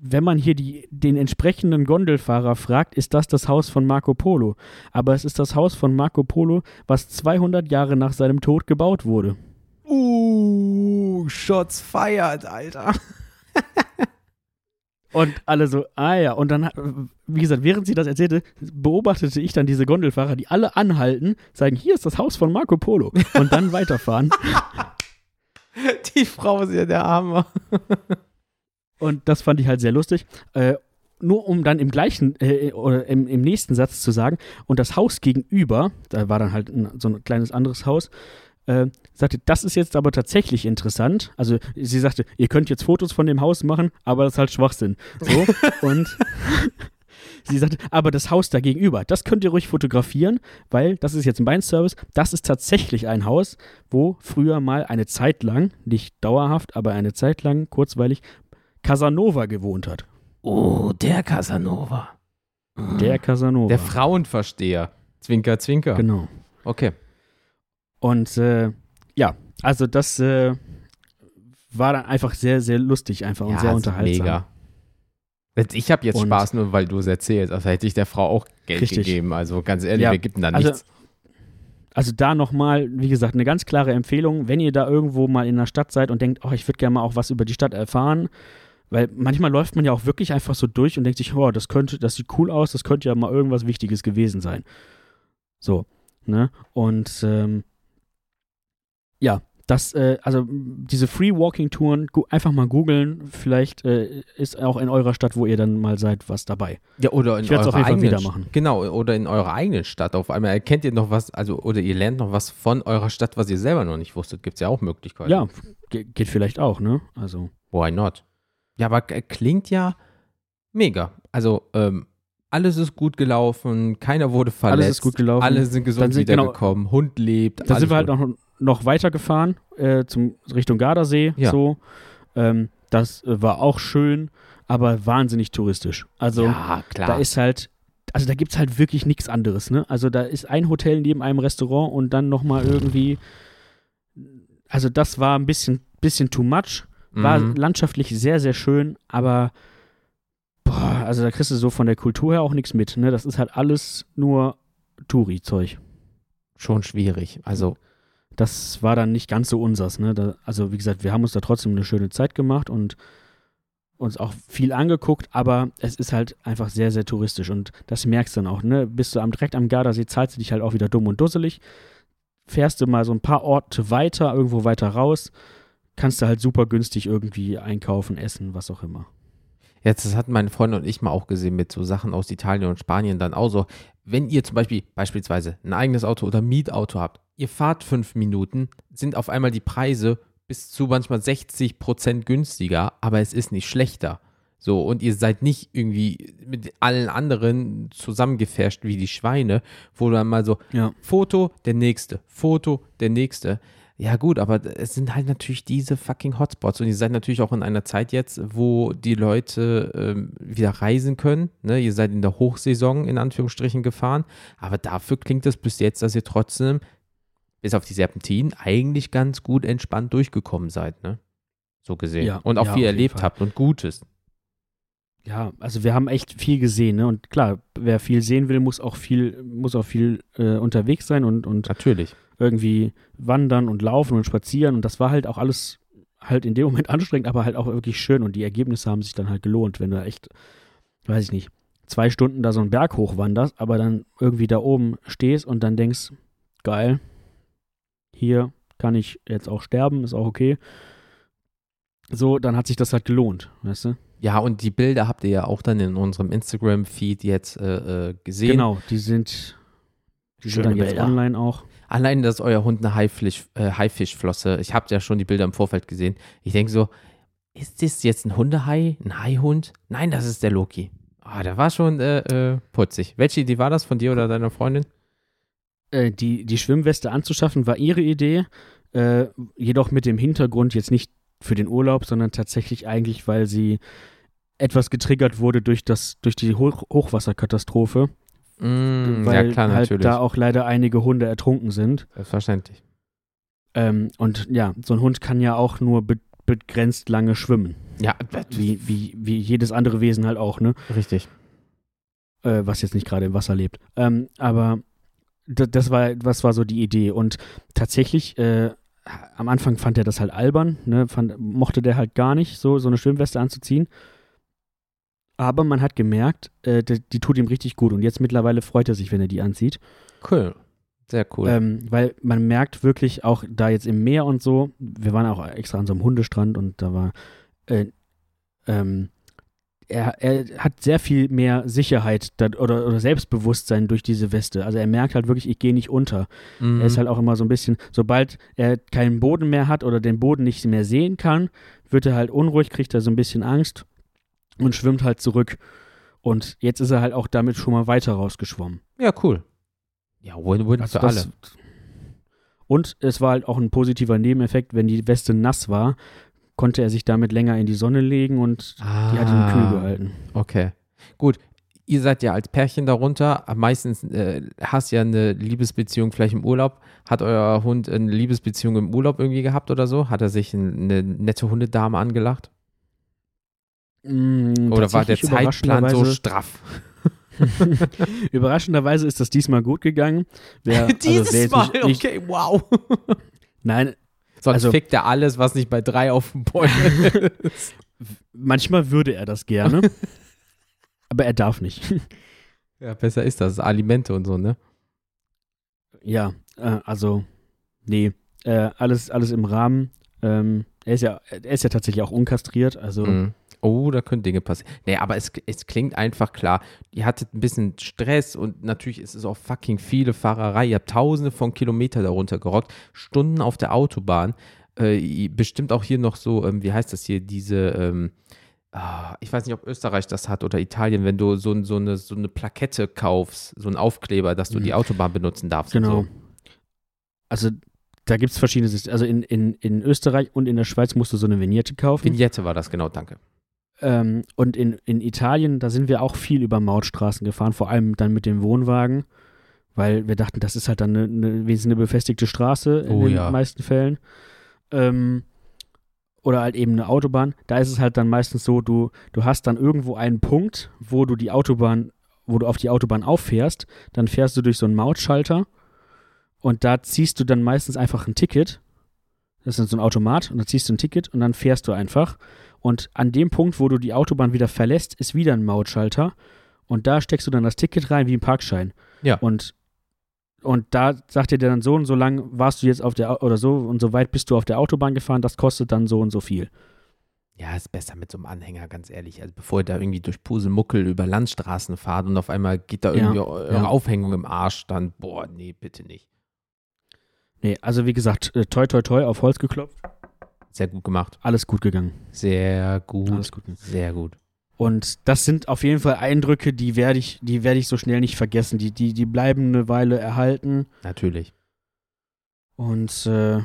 wenn man hier die, den entsprechenden Gondelfahrer fragt, ist das das Haus von Marco Polo. Aber es ist das Haus von Marco Polo, was 200 Jahre nach seinem Tod gebaut wurde. Uh, Shots fired, Alter. Und alle so, ah ja. Und dann, wie gesagt, während sie das erzählte, beobachtete ich dann diese Gondelfahrer, die alle anhalten, sagen, hier ist das Haus von Marco Polo. Und dann weiterfahren. Die Frau ist ja der Arme. Und das fand ich halt sehr lustig. Äh, nur um dann im gleichen äh, oder im, im nächsten Satz zu sagen, und das Haus gegenüber, da war dann halt ein, so ein kleines anderes Haus, äh, sagte, das ist jetzt aber tatsächlich interessant. Also sie sagte, ihr könnt jetzt Fotos von dem Haus machen, aber das ist halt Schwachsinn. So, und sie sagte, aber das Haus da gegenüber, das könnt ihr ruhig fotografieren, weil das ist jetzt mein Service. Das ist tatsächlich ein Haus, wo früher mal eine Zeit lang, nicht dauerhaft, aber eine Zeit lang, kurzweilig, Casanova gewohnt hat. Oh, der Casanova. Der Casanova. Der Frauenversteher. Zwinker, zwinker. Genau. Okay. Und äh, ja, also das äh, war dann einfach sehr, sehr lustig einfach und ja, sehr ist unterhaltsam. Mega. Ich habe jetzt Und- Spaß, nur weil du es erzählst. Also hätte ich der Frau auch Geld Richtig. gegeben. Also ganz ehrlich, Ja, wir gibt denn da also- nichts. Also da nochmal, wie gesagt, eine ganz klare Empfehlung, wenn ihr da irgendwo mal in der Stadt seid und denkt, oh, ich würde gerne mal auch was über die Stadt erfahren, weil manchmal läuft man ja auch wirklich einfach so durch und denkt sich, oh, das könnte, das sieht cool aus, das könnte ja mal irgendwas Wichtiges gewesen sein. So, ne? Und ähm, ja, das, äh, also diese Free Walking Touren, einfach mal googeln. Vielleicht äh, ist auch in eurer Stadt, wo ihr dann mal seid, was dabei. Ja, oder in Ich eurer auf jeden Fall eigenen wieder machen. Genau, oder in eurer eigenen Stadt. Auf einmal erkennt ihr noch was, also oder ihr lernt noch was von eurer Stadt, was ihr selber noch nicht wusstet. Gibt es ja auch Möglichkeiten. Ja, ge geht vielleicht auch, ne? Also. Why not? Ja, aber klingt ja mega. Also, ähm, alles ist gut gelaufen, keiner wurde verletzt. Alles ist gut gelaufen. Alle sind gesund sind- genau, wiedergekommen, Hund lebt. Da sind wir halt noch, noch weiter gefahren, äh, zum, Richtung Gardasee, Ja. so. Ähm, das äh, war auch schön, aber wahnsinnig touristisch. Also, Ja, da ist halt, also da gibt es halt wirklich nichts anderes, ne? Also da ist ein Hotel neben einem Restaurant und dann nochmal irgendwie, also das war ein bisschen, bisschen too much. War Mhm. landschaftlich sehr, sehr schön, aber boah, also da kriegst du so von der Kultur her auch nichts mit, ne? Das ist halt alles nur Touri-Zeug. schon schwierig. Also, das war dann nicht ganz so unsers. Ne? Da, also wie gesagt, wir haben uns da trotzdem eine schöne Zeit gemacht und uns auch viel angeguckt, aber es ist halt einfach sehr, sehr touristisch und das merkst du dann auch. Ne? Bist du am, direkt am Gardasee, zahlst du dich halt auch wieder dumm und dusselig. Fährst du mal so ein paar Orte weiter, irgendwo weiter raus, kannst du halt super günstig irgendwie einkaufen, essen, was auch immer. Jetzt, das hatten meine Freunde und ich mal auch gesehen mit so Sachen aus Italien und Spanien dann auch so. Wenn ihr zum Beispiel beispielsweise ein eigenes Auto oder Mietauto habt, ihr fahrt fünf Minuten, sind auf einmal die Preise bis zu manchmal 60 Prozent günstiger, aber es ist nicht schlechter. So, und ihr seid nicht irgendwie mit allen anderen zusammengefärscht wie die Schweine, wo dann mal so Ja. Foto, der nächste, Foto, der nächste. Ja, gut, aber es sind halt natürlich diese fucking Hotspots und ihr seid natürlich auch in einer Zeit jetzt, wo die Leute ähm, wieder reisen können. Ne? Ihr seid in der Hochsaison in Anführungsstrichen gefahren, aber dafür klingt es bis jetzt, dass ihr trotzdem, bis auf die Serpentinen, eigentlich ganz gut entspannt durchgekommen seid. Ne? So gesehen. Ja, und auch ja, viel erlebt Fall. habt und Gutes. Ja, also wir haben echt viel gesehen, ne? Und klar, wer viel sehen will, muss auch viel, muss auch viel äh, unterwegs sein und, und Natürlich. irgendwie wandern und laufen und spazieren. Und das war halt auch alles halt in dem Moment anstrengend, aber halt auch wirklich schön. Und die Ergebnisse haben sich dann halt gelohnt, wenn du echt, weiß ich nicht, zwei Stunden da so einen Berg hochwanderst, aber dann irgendwie da oben stehst und dann denkst, geil, hier kann ich jetzt auch sterben, ist auch okay. So, dann hat sich das halt gelohnt, weißt du? Ja, und die Bilder habt ihr ja auch dann in unserem Instagram-Feed jetzt äh, äh, gesehen. Genau, die sind, die sind Schöne dann jetzt online auch. Allein, dass euer Hund eine Haifisch, äh, Haifischflosse, ich habe ja schon die Bilder im Vorfeld gesehen. Ich denke so, ist das jetzt ein Hundehai, ein Haihund? Nein, das ist der Loki. Ah, der war schon äh, äh, putzig. Welche Idee war das von dir oder deiner Freundin? Äh, die, die Schwimmweste anzuschaffen, war ihre Idee, jedoch mit dem Hintergrund jetzt nicht für den Urlaub, sondern tatsächlich eigentlich, weil sie etwas getriggert wurde durch, das, durch die Hoch Hochwasserkatastrophe, Mm, weil ja, klar, halt natürlich. da auch leider einige Hunde ertrunken sind. Selbstverständlich. Ähm, und ja, so ein Hund kann ja auch nur be begrenzt lange schwimmen, Ja, wie, wie, wie jedes andere Wesen halt auch, ne? richtig. äh, was jetzt nicht gerade im Wasser lebt. Ähm, aber das war, was war so die Idee. Und tatsächlich, äh, am Anfang fand er das halt albern, ne? fand, mochte der halt gar nicht, so, so eine Schwimmweste anzuziehen. Aber man hat gemerkt, äh, die, die tut ihm richtig gut. Und jetzt mittlerweile freut er sich, wenn er die anzieht. Cool. Sehr cool. Ähm, weil man merkt wirklich auch da jetzt im Meer und so, wir waren auch extra an so einem Hundestrand und da war, äh, ähm, er, er hat sehr viel mehr Sicherheit oder, oder Selbstbewusstsein durch diese Weste. Also er merkt halt wirklich, ich gehe nicht unter. Mhm. Er ist halt auch immer so ein bisschen, sobald er keinen Boden mehr hat oder den Boden nicht mehr sehen kann, wird er halt unruhig, kriegt er so ein bisschen Angst und schwimmt halt zurück. Und jetzt ist er halt auch damit schon mal weiter rausgeschwommen. ja, cool. Ja, Win-Win Also für alle. Und es war halt auch ein positiver Nebeneffekt, wenn die Weste nass war, konnte er sich damit länger in die Sonne legen und die hat ihn Ah. kühl gehalten. Okay. Gut. Ihr seid ja als Pärchen darunter. Meistens äh, hast ja eine Liebesbeziehung vielleicht im Urlaub. Hat euer Hund eine Liebesbeziehung im Urlaub irgendwie gehabt oder so? Hat er sich ein- eine nette Hundedame angelacht? Mm, Oder war der Zeitplan so straff? Überraschenderweise ist das diesmal gut gegangen. Wer, also wer jetzt nicht, nicht, okay, wow. Nein, Sonst Also- fickt er alles, was nicht bei drei auf dem Beutel ist. manchmal würde er das gerne, aber er darf nicht. ja, besser ist das. Alimente und so, ne? ja, äh, also, nee. äh, alles, alles im Rahmen. Ähm, er, ist ja, er ist ja tatsächlich auch unkastriert, also Mhm. Oh, da können Dinge passieren. Nee, aber es, es klingt einfach klar. Ihr hattet ein bisschen Stress und natürlich ist es auch fucking viele Fahrerei. Ihr habt tausende von Kilometern darunter gerockt, Stunden auf der Autobahn. Äh, bestimmt auch hier noch so, ähm, wie heißt das hier, diese, ähm, ah, ich weiß nicht, ob Österreich das hat oder Italien, wenn du so, so, eine, so eine Plakette kaufst, so einen Aufkleber, dass du Mhm. die Autobahn benutzen darfst. Genau. So. Also da gibt es verschiedene Systeme. Also in, in, in Österreich und in der Schweiz musst du so eine Vignette kaufen. Vignette war das, genau, danke. Ähm, und in, in Italien, da sind wir auch viel über Mautstraßen gefahren, vor allem dann mit dem Wohnwagen, weil wir dachten, das ist halt dann eine, eine, eine befestigte Straße in Oh den ja. meisten Fällen. Ähm, oder halt eben eine Autobahn. Da ist es halt dann meistens so, du, du hast dann irgendwo einen Punkt, wo du die Autobahn, wo du auf die Autobahn auffährst, dann fährst du durch so einen Mautschalter und da ziehst du dann meistens einfach ein Ticket. Das ist so ein Automat und da ziehst du ein Ticket und dann fährst du einfach. Und an dem Punkt, wo du die Autobahn wieder verlässt, ist wieder ein Mautschalter. Und da steckst du dann das Ticket rein wie ein Parkschein. Ja. Und, und da sagt dir der dann so und so lang warst du jetzt auf der, oder so und so weit bist du auf der Autobahn gefahren, das kostet dann so und so viel. Ja, ist besser mit so einem Anhänger, ganz ehrlich. Also bevor ihr da irgendwie durch Puselmuckel über Landstraßen fahrt und auf einmal geht da Ja, irgendwie eure ja. Aufhängung im Arsch, dann, boah, nee, bitte nicht. Nee, also wie gesagt, äh, toi toi toi auf Holz geklopft, Sehr gut gemacht. alles gut gegangen. Sehr gut. Alles gut. Sehr gut. Und das sind auf jeden Fall Eindrücke, die werde ich, die werde ich so schnell nicht vergessen. Die, die, die bleiben eine Weile erhalten. Natürlich. Und äh,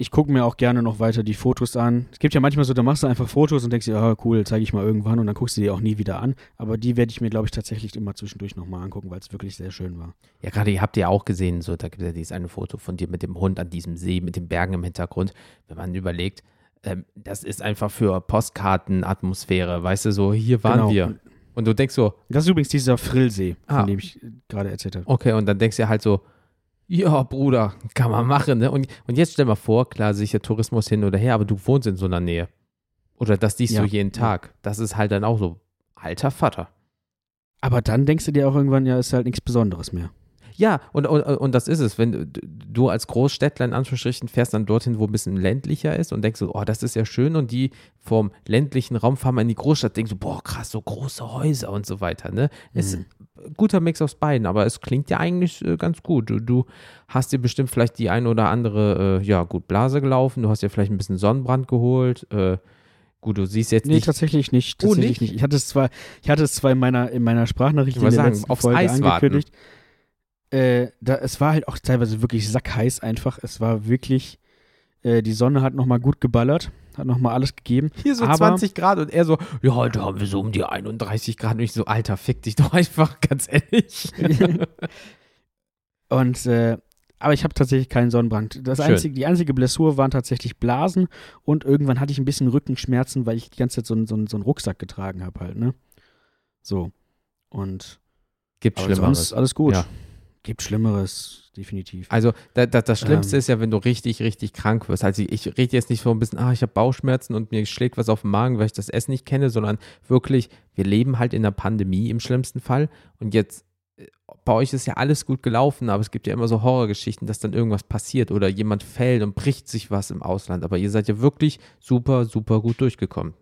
ich gucke mir auch gerne noch weiter die Fotos an. Es gibt ja manchmal so, da machst du einfach Fotos und denkst dir, ah, cool, zeige ich mal irgendwann und dann guckst du die auch nie wieder an. Aber die werde ich mir, glaube ich, tatsächlich immer zwischendurch nochmal angucken, weil es wirklich sehr schön war. Ja, gerade ihr habt ja auch gesehen, so, da gibt es ja dieses eine Foto von dir mit dem Hund an diesem See, mit den Bergen im Hintergrund. Wenn man überlegt, ähm, das ist einfach für Postkartenatmosphäre, weißt du, so, hier waren Genau. wir. Und du denkst so, Das ist übrigens dieser Frillsee, von Ah. dem ich gerade erzählt habe. okay, und dann denkst du halt so, ja, Bruder, kann man machen, ne? Und, und jetzt stell mal vor, klar, sicher Tourismus hin oder her, aber du wohnst in so einer Nähe. Oder das siehst Ja, du jeden. Tag. Das ist halt dann auch so, alter Vater. Aber dann denkst du dir auch irgendwann, ja, ist halt nichts Besonderes mehr. Ja, und, und, und das ist es. Wenn du- als Großstädtler in Anführungsstrichen fährst dann dorthin, wo ein bisschen ländlicher ist und denkst so, oh, das ist ja schön. Und die vom ländlichen Raum fahren mal in die Großstadt, denkst so, boah, krass, so große Häuser und so weiter. Ne? Ist Mhm. ein guter Mix aus beiden, aber es klingt ja eigentlich äh, ganz gut. Du, du hast dir bestimmt vielleicht die ein oder andere, äh, ja, gut, Blase gelaufen. Du hast dir vielleicht ein bisschen Sonnenbrand geholt. Äh, gut, du siehst jetzt Nee, nicht. tatsächlich nicht. Oh, Tatsächlich nicht? nicht? Ich hatte es zwar, ich hatte es zwar in meiner, in meiner Sprachnachricht Ich in der sagen, letzten aufs Folge Eis warten. angekündigt. Äh, da, es war halt auch teilweise wirklich sackheiß einfach. Es war wirklich, äh, die Sonne hat nochmal gut geballert, hat nochmal alles gegeben. Hier so aber- 20 Grad und er so, ja, heute haben wir so um die 31 Grad. Und ich so, Alter, fick dich doch einfach, ganz ehrlich. Und äh, aber ich habe tatsächlich keinen Sonnenbrand. Das Schön. einzige, die einzige Blessur waren tatsächlich Blasen und irgendwann hatte ich ein bisschen Rückenschmerzen, weil ich die ganze Zeit so, einen- so, so einen Rucksack getragen habe halt, ne? So. Und Gibt Schlimmeres. sonst alles gut. Ja. Gibt Schlimmeres, definitiv. Also da, da, das Schlimmste Ähm. ist ja, wenn du richtig, richtig krank wirst. Also ich, ich rede jetzt nicht so ein bisschen, ah, ich habe Bauchschmerzen und mir schlägt was auf den Magen, weil ich das Essen nicht kenne, sondern wirklich, wir leben halt in der Pandemie im schlimmsten Fall. Und jetzt, äh, bei euch ist ja alles gut gelaufen, aber es gibt ja immer so Horrorgeschichten, dass dann irgendwas passiert oder jemand fällt und bricht sich was im Ausland. Aber ihr seid ja wirklich super, super gut durchgekommen.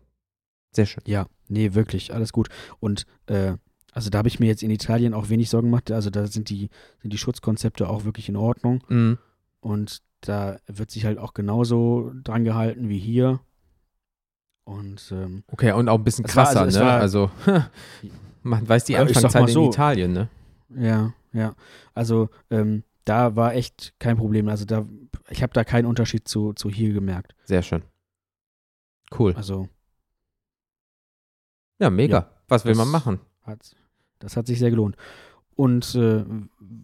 Sehr schön. Ja, nee, wirklich, alles gut. Und äh, also da habe ich mir jetzt in Italien auch wenig Sorgen gemacht. Also da sind die, sind die Schutzkonzepte auch wirklich in Ordnung. Mhm. Und da wird sich halt auch genauso dran gehalten wie hier. Und ähm, Okay, und auch ein bisschen krasser, also ne? war- Also, man weiß die Anfangszeit mal in so. Italien, ne? ja, ja. Also ähm, da war echt kein Problem. Also da, ich habe da keinen Unterschied zu, zu hier gemerkt. Sehr schön. Cool. Also Ja, mega. Ja, Was will man machen? hat, das hat sich sehr gelohnt. Und äh,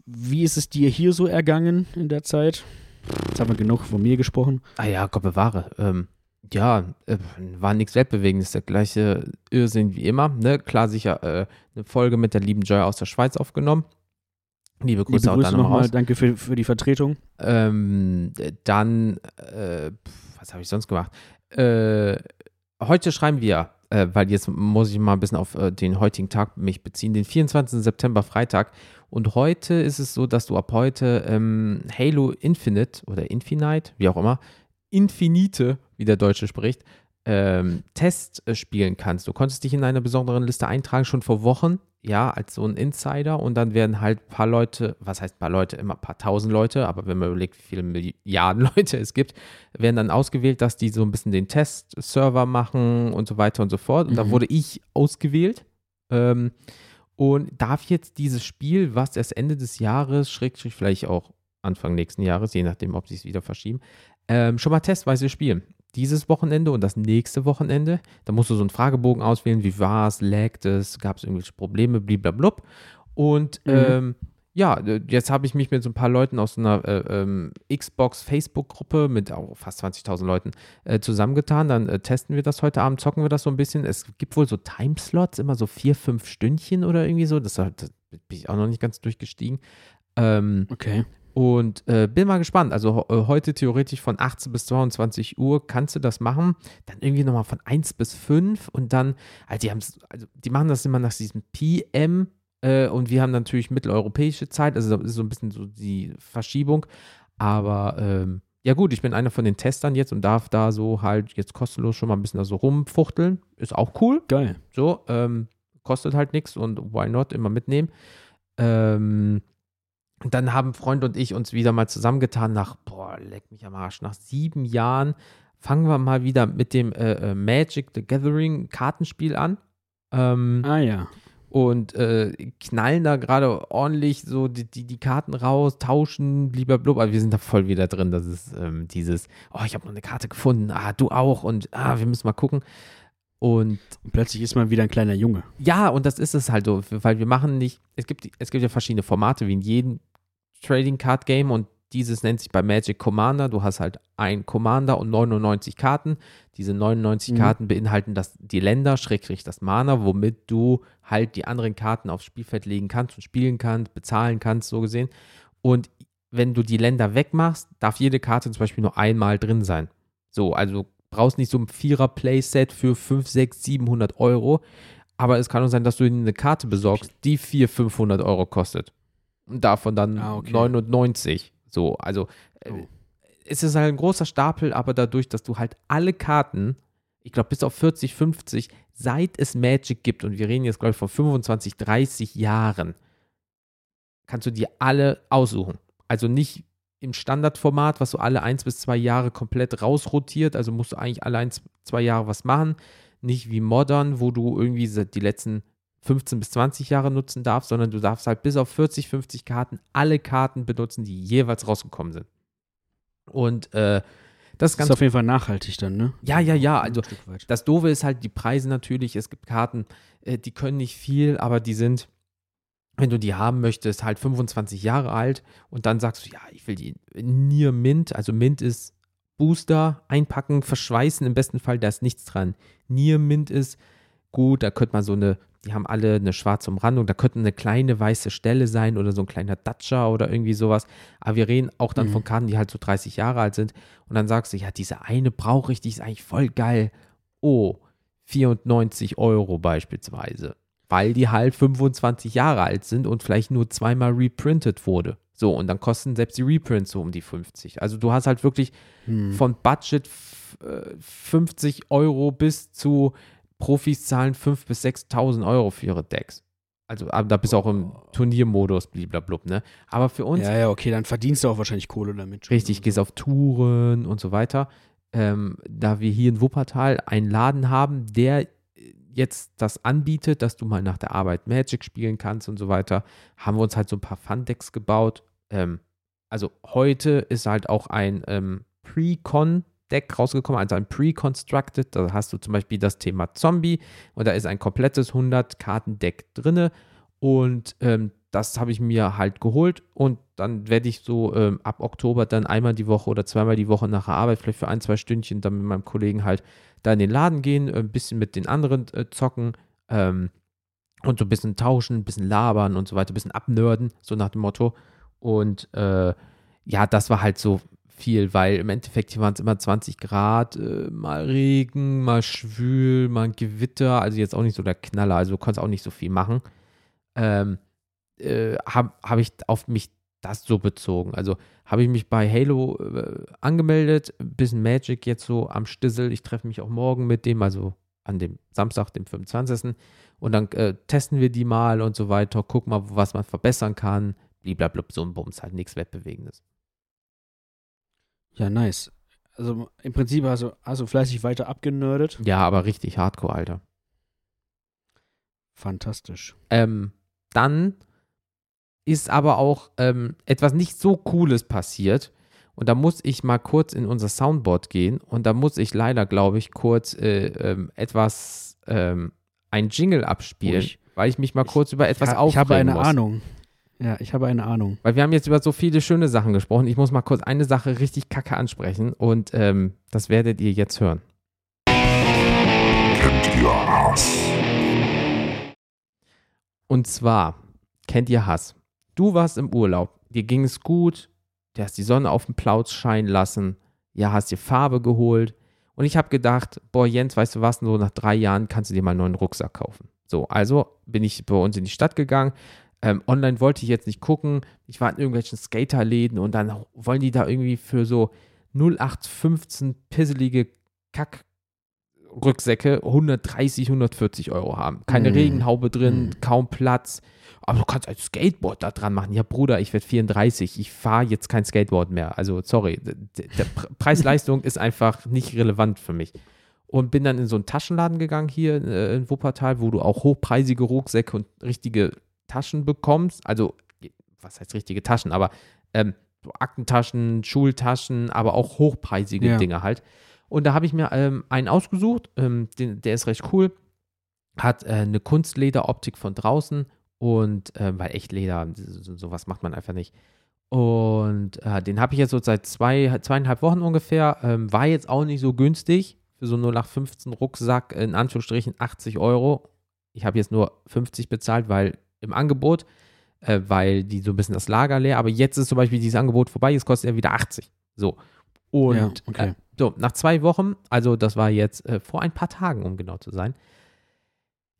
wie ist es dir hier so ergangen in der Zeit? Jetzt haben wir genug von mir gesprochen. Ah ja, Gott bewahre. Ähm, ja, äh, war nichts Weltbewegendes. Der gleiche Irrsinn wie immer. Ne? Klar, sicher äh, eine Folge mit der lieben Joy aus der Schweiz aufgenommen. Liebe Grüße Liebe auch Grüße da nochmal. Danke für, für die Vertretung. Ähm, dann, äh, was habe ich sonst gemacht? Äh, heute schreiben wir äh, weil jetzt muss ich mal ein bisschen auf äh, den heutigen Tag mich beziehen, den 24. September, Freitag. Und heute ist es so, dass du ab heute ähm, Halo Infinite oder Infinite, wie auch immer, Infinite, wie der Deutsche spricht, ähm, Test äh, spielen kannst. Du konntest dich in einer besonderen Liste eintragen, schon vor Wochen, ja, als so ein Insider. Und dann werden halt ein paar Leute, was heißt ein paar Leute, immer ein paar tausend Leute, aber wenn man überlegt, wie viele Milliarden Leute es gibt, werden dann ausgewählt, dass die so ein bisschen den Test-Server machen und so weiter und so fort. Und mhm. da wurde ich ausgewählt. Ähm, und darf jetzt dieses Spiel, was erst Ende des Jahres, schrägstrich vielleicht auch Anfang nächsten Jahres, je nachdem, ob sie es wieder verschieben, ähm, schon mal testweise spielen dieses Wochenende und das nächste Wochenende. Da musst du so einen Fragebogen auswählen, wie war es, laggt es, gab es irgendwelche Probleme, blablabla. Und mhm. ähm, ja, jetzt habe ich mich mit so ein paar Leuten aus einer äh, ähm, Xbox-Facebook-Gruppe mit auch fast 20.000 Leuten äh, zusammengetan. Dann äh, testen wir das heute Abend, zocken wir das so ein bisschen. Es gibt wohl so Timeslots, immer so vier, fünf Stündchen oder irgendwie so. Das, das bin ich auch noch nicht ganz durchgestiegen. Ähm, okay. Und äh, bin mal gespannt. Also äh, heute theoretisch von 18 bis 22 Uhr kannst du das machen. Dann irgendwie nochmal von 1 bis 5 und dann, also die, also die machen das immer nach diesem PM äh, und wir haben natürlich mitteleuropäische Zeit. Also das ist so ein bisschen so die Verschiebung. Aber ähm, ja gut, ich bin einer von den Testern jetzt und darf da so halt jetzt kostenlos schon mal ein bisschen da so rumfuchteln. Ist auch cool. Geil. So, ähm, kostet halt nichts und why not, immer mitnehmen. Ähm, dann haben Freund und ich uns wieder mal zusammengetan nach, boah, leck mich am Arsch, nach sieben Jahren fangen wir mal wieder mit dem äh, äh, Magic the Gathering Kartenspiel an. Ähm, ah ja. Und äh, knallen da gerade ordentlich so die, die, die, Karten raus, tauschen, lieber blub. Aber wir sind da voll wieder drin. Das ist ähm, dieses, oh, ich habe noch eine Karte gefunden. Ah, du auch. Und ah, wir müssen mal gucken. Und, und, plötzlich ist man wieder ein kleiner Junge. Ja, und das ist es halt so, weil wir machen nicht, es gibt, es gibt ja verschiedene Formate, wie in jedem Trading Card Game und dieses nennt sich bei Magic Commander. Du hast halt ein Commander und 99 Karten. Diese 99 mhm. Karten beinhalten das, die Länder, schrägstrich das Mana, womit du halt die anderen Karten aufs Spielfeld legen kannst und spielen kannst, bezahlen kannst, so gesehen. Und wenn du die Länder wegmachst, darf jede Karte zum Beispiel nur einmal drin sein. So, also brauchst nicht so ein Vierer-Playset für 5, 6, 700 Euro. Aber es kann auch sein, dass du eine Karte besorgst, die 400, 500 Euro kostet davon dann ah, okay. 99. So, also äh, oh. es ist halt ein großer Stapel, aber dadurch, dass du halt alle Karten, ich glaube bis auf 40, 50, seit es Magic gibt, und wir reden jetzt, glaube ich, von 25, 30 Jahren, kannst du dir alle aussuchen. Also nicht im Standardformat, was so alle eins bis zwei Jahre komplett rausrotiert, also musst du eigentlich alle ein, zwei Jahre was machen. Nicht wie Modern, wo du irgendwie die letzten 15 bis 20 Jahre nutzen darfst, sondern du darfst halt bis auf 40, 50 Karten alle Karten benutzen, die jeweils rausgekommen sind. Und äh, das ist, ganz ist auf jeden Fall nachhaltig dann, ne? Ja, ja, ja. Also das Doofe ist halt die Preise natürlich. Es gibt Karten, äh, die können nicht viel, aber die sind, wenn du die haben möchtest, halt 25 Jahre alt und dann sagst du, ja, ich will die Nier Mint. Also Mint ist Booster, einpacken, verschweißen, im besten Fall, da ist nichts dran. Nier Mint ist gut, da könnte man so eine die haben alle eine schwarze Umrandung. Da könnte eine kleine weiße Stelle sein oder so ein kleiner Datscher oder irgendwie sowas. Aber wir reden auch dann mhm. von Karten, die halt so 30 Jahre alt sind. Und dann sagst du, ja, diese eine brauche ich, die ist eigentlich voll geil. Oh, 94 Euro beispielsweise. Weil die halt 25 Jahre alt sind und vielleicht nur zweimal reprintet wurde. So, und dann kosten selbst die Reprints so um die 50. Also du hast halt wirklich hm. von Budget 50 äh, Euro bis zu Profis zahlen 5.000 bis 6.000 Euro für ihre Decks. Also, aber da bist du auch im Turniermodus, bliblablub, ne? Aber für uns. Ja, ja, okay, dann verdienst du auch wahrscheinlich Kohle damit. Richtig, gehst auf Touren und so weiter. Ähm, da wir hier in Wuppertal einen Laden haben, der jetzt das anbietet, dass du mal nach der Arbeit Magic spielen kannst und so weiter, haben wir uns halt so ein paar Fun-Decks gebaut. Ähm, also heute ist halt auch ein ähm, Pre-Con Deck rausgekommen, also ein Pre-Constructed. Da hast du zum Beispiel das Thema Zombie und da ist ein komplettes 100-Karten-Deck drin. Und ähm, das habe ich mir halt geholt und dann werde ich so ähm, ab Oktober dann einmal die Woche oder zweimal die Woche nach der Arbeit, vielleicht für ein, zwei Stündchen, dann mit meinem Kollegen halt da in den Laden gehen, ein bisschen mit den anderen äh, zocken ähm, und so ein bisschen tauschen, ein bisschen labern und so weiter, ein bisschen abnörden, so nach dem Motto. Und äh, ja, das war halt so viel, weil im Endeffekt hier waren es immer 20 Grad, äh, mal Regen, mal schwül, mal Gewitter, also jetzt auch nicht so der Knaller, also du konntest auch nicht so viel machen. Ähm, äh, habe hab ich auf mich das so bezogen. Also habe ich mich bei Halo äh, angemeldet, bisschen Magic jetzt so am Stissel. Ich treffe mich auch morgen mit dem, also an dem Samstag, dem 25. Und dann äh, testen wir die mal und so weiter, gucken mal, was man verbessern kann. Blablabla, so ein Bums, halt nichts Wettbewegendes. Ja, nice. Also im Prinzip hast du, hast du fleißig weiter abgenördet. Ja, aber richtig hardcore, Alter. Fantastisch. Ähm, dann ist aber auch ähm, etwas nicht so Cooles passiert. Und da muss ich mal kurz in unser Soundboard gehen. Und da muss ich leider, glaube ich, kurz äh, ähm, etwas, ähm, ein Jingle abspielen, Ruhig. weil ich mich mal kurz über etwas ich, aufregen ich habe eine muss. Ahnung. Ja, ich habe eine Ahnung. Weil wir haben jetzt über so viele schöne Sachen gesprochen. Ich muss mal kurz eine Sache richtig kacke ansprechen. Und ähm, das werdet ihr jetzt hören. Kennt ihr Hass? Und zwar, kennt ihr Hass? Du warst im Urlaub, dir ging es gut, du hast die Sonne auf dem Plauz scheinen lassen, ja, hast dir Farbe geholt. Und ich habe gedacht, boah, Jens, weißt du was, so nach drei Jahren kannst du dir mal einen neuen Rucksack kaufen. So, also bin ich bei uns in die Stadt gegangen. Ähm, online wollte ich jetzt nicht gucken. Ich war in irgendwelchen Skaterläden und dann wollen die da irgendwie für so 0815 pisselige Kack-Rucksäcke 130, 140 Euro haben. Keine Mm. Regenhaube drin, Mm. kaum Platz. Aber du kannst ein Skateboard da dran machen. Ja, Bruder, ich werde 34. Ich fahre jetzt kein Skateboard mehr. Also, sorry. Der Pre- Preis-Leistung ist einfach nicht relevant für mich. Und bin dann in so einen Taschenladen gegangen hier äh, in Wuppertal, wo du auch hochpreisige Rucksäcke und richtige Taschen bekommst. Also, was heißt richtige Taschen? Aber ähm, so Aktentaschen, Schultaschen, aber auch hochpreisige Ja. Dinge halt. Und da habe ich mir ähm, einen ausgesucht, ähm, den, der ist recht cool. Hat äh, eine Kunstlederoptik von draußen und äh, weil echt Leder, so, sowas macht man einfach nicht. Und äh, den habe ich jetzt so seit zwei, zweieinhalb Wochen ungefähr. Ähm, war jetzt auch nicht so günstig für so 0815 Rucksack, in Anführungsstrichen 80 Euro. Ich habe jetzt nur 50 bezahlt, weil im Angebot, äh, weil die so ein bisschen das Lager leer, aber jetzt ist zum Beispiel dieses Angebot vorbei, jetzt kostet er wieder 80. So. Und Ja, okay. äh, so, nach zwei Wochen, also das war jetzt äh, vor ein paar Tagen, um genau zu sein,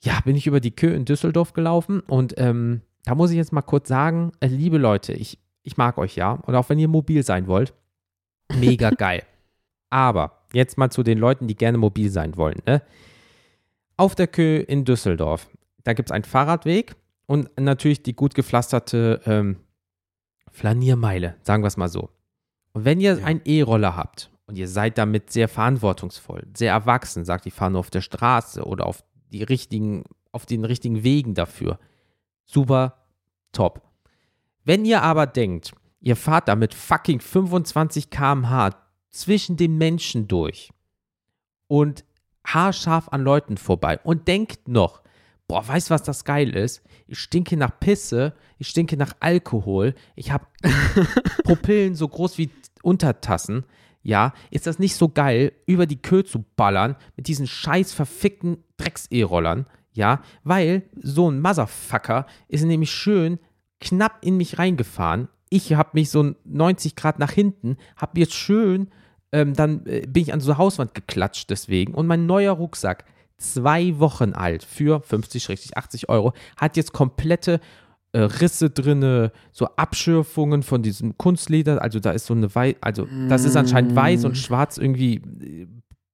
ja, bin ich über die Kö in Düsseldorf gelaufen und ähm, da muss ich jetzt mal kurz sagen, äh, liebe Leute, ich, ich mag euch ja und auch wenn ihr mobil sein wollt, mega geil. Aber jetzt mal zu den Leuten, die gerne mobil sein wollen. Ne? Auf der Kö in Düsseldorf, da gibt es einen Fahrradweg und natürlich die gut gepflasterte ähm, Flaniermeile, sagen wir es mal so. Und wenn ihr Ja. einen E-Roller habt und ihr seid damit sehr verantwortungsvoll, sehr erwachsen, sagt, ich fahre nur auf der Straße oder auf die richtigen, auf den richtigen Wegen dafür, super top. Wenn ihr aber denkt, ihr fahrt da mit fucking 25 km/h zwischen den Menschen durch und haarscharf an Leuten vorbei und denkt noch, boah, weißt du, was das geil ist? Ich stinke nach Pisse, ich stinke nach Alkohol, ich habe Pupillen so groß wie Untertassen. Ja, ist das nicht so geil, über die Kö zu ballern mit diesen scheiß verfickten Drecks-E-Rollern? Ja, weil so ein Motherfucker ist nämlich schön knapp in mich reingefahren. Ich habe mich so 90 Grad nach hinten, habe jetzt schön, ähm, dann äh, bin ich an so eine Hauswand geklatscht deswegen. Und mein neuer Rucksack, zwei Wochen alt, für 50, 80 Euro, hat jetzt komplette äh, Risse drinne, so Abschürfungen von diesem Kunstleder. Also da ist so eine Weiß, also das ist anscheinend weiß und schwarz irgendwie äh,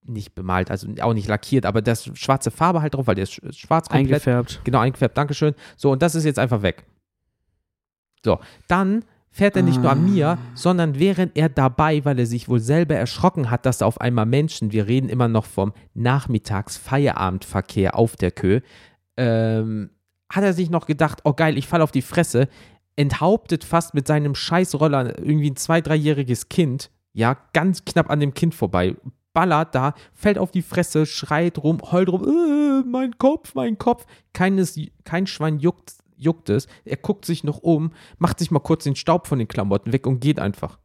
nicht bemalt, also auch nicht lackiert, aber das schwarze Farbe halt drauf, weil der ist sch- schwarz komplett. Eingefärbt. Genau, eingefärbt, Dankeschön. So, und das ist jetzt einfach weg. So, dann fährt er nicht nur an mir, sondern während er dabei, weil er sich wohl selber erschrocken hat, dass da auf einmal Menschen, wir reden immer noch vom Nachmittags-Feierabendverkehr auf der Kö, ähm, hat er sich noch gedacht, oh geil, ich falle auf die Fresse, enthauptet fast mit seinem Scheißroller irgendwie ein zwei-, dreijähriges Kind, ja, ganz knapp an dem Kind vorbei, ballert da, fällt auf die Fresse, schreit rum, heult rum, äh, mein Kopf, mein Kopf. Keines, kein Schwein juckt, juckt es. Er guckt sich noch um, macht sich mal kurz den Staub von den Klamotten weg und geht einfach.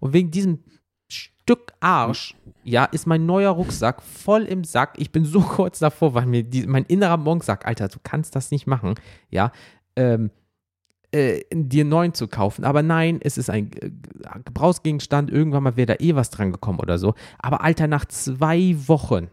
Und wegen diesem Stück Arsch, ja, ist mein neuer Rucksack voll im Sack. Ich bin so kurz davor, weil mir die, mein innerer Monk sagt, Alter, du kannst das nicht machen, ja. Ähm, äh, dir neuen zu kaufen. Aber nein, es ist ein äh, Gebrauchsgegenstand. Irgendwann mal wäre da eh was dran gekommen oder so. Aber Alter, nach zwei Wochen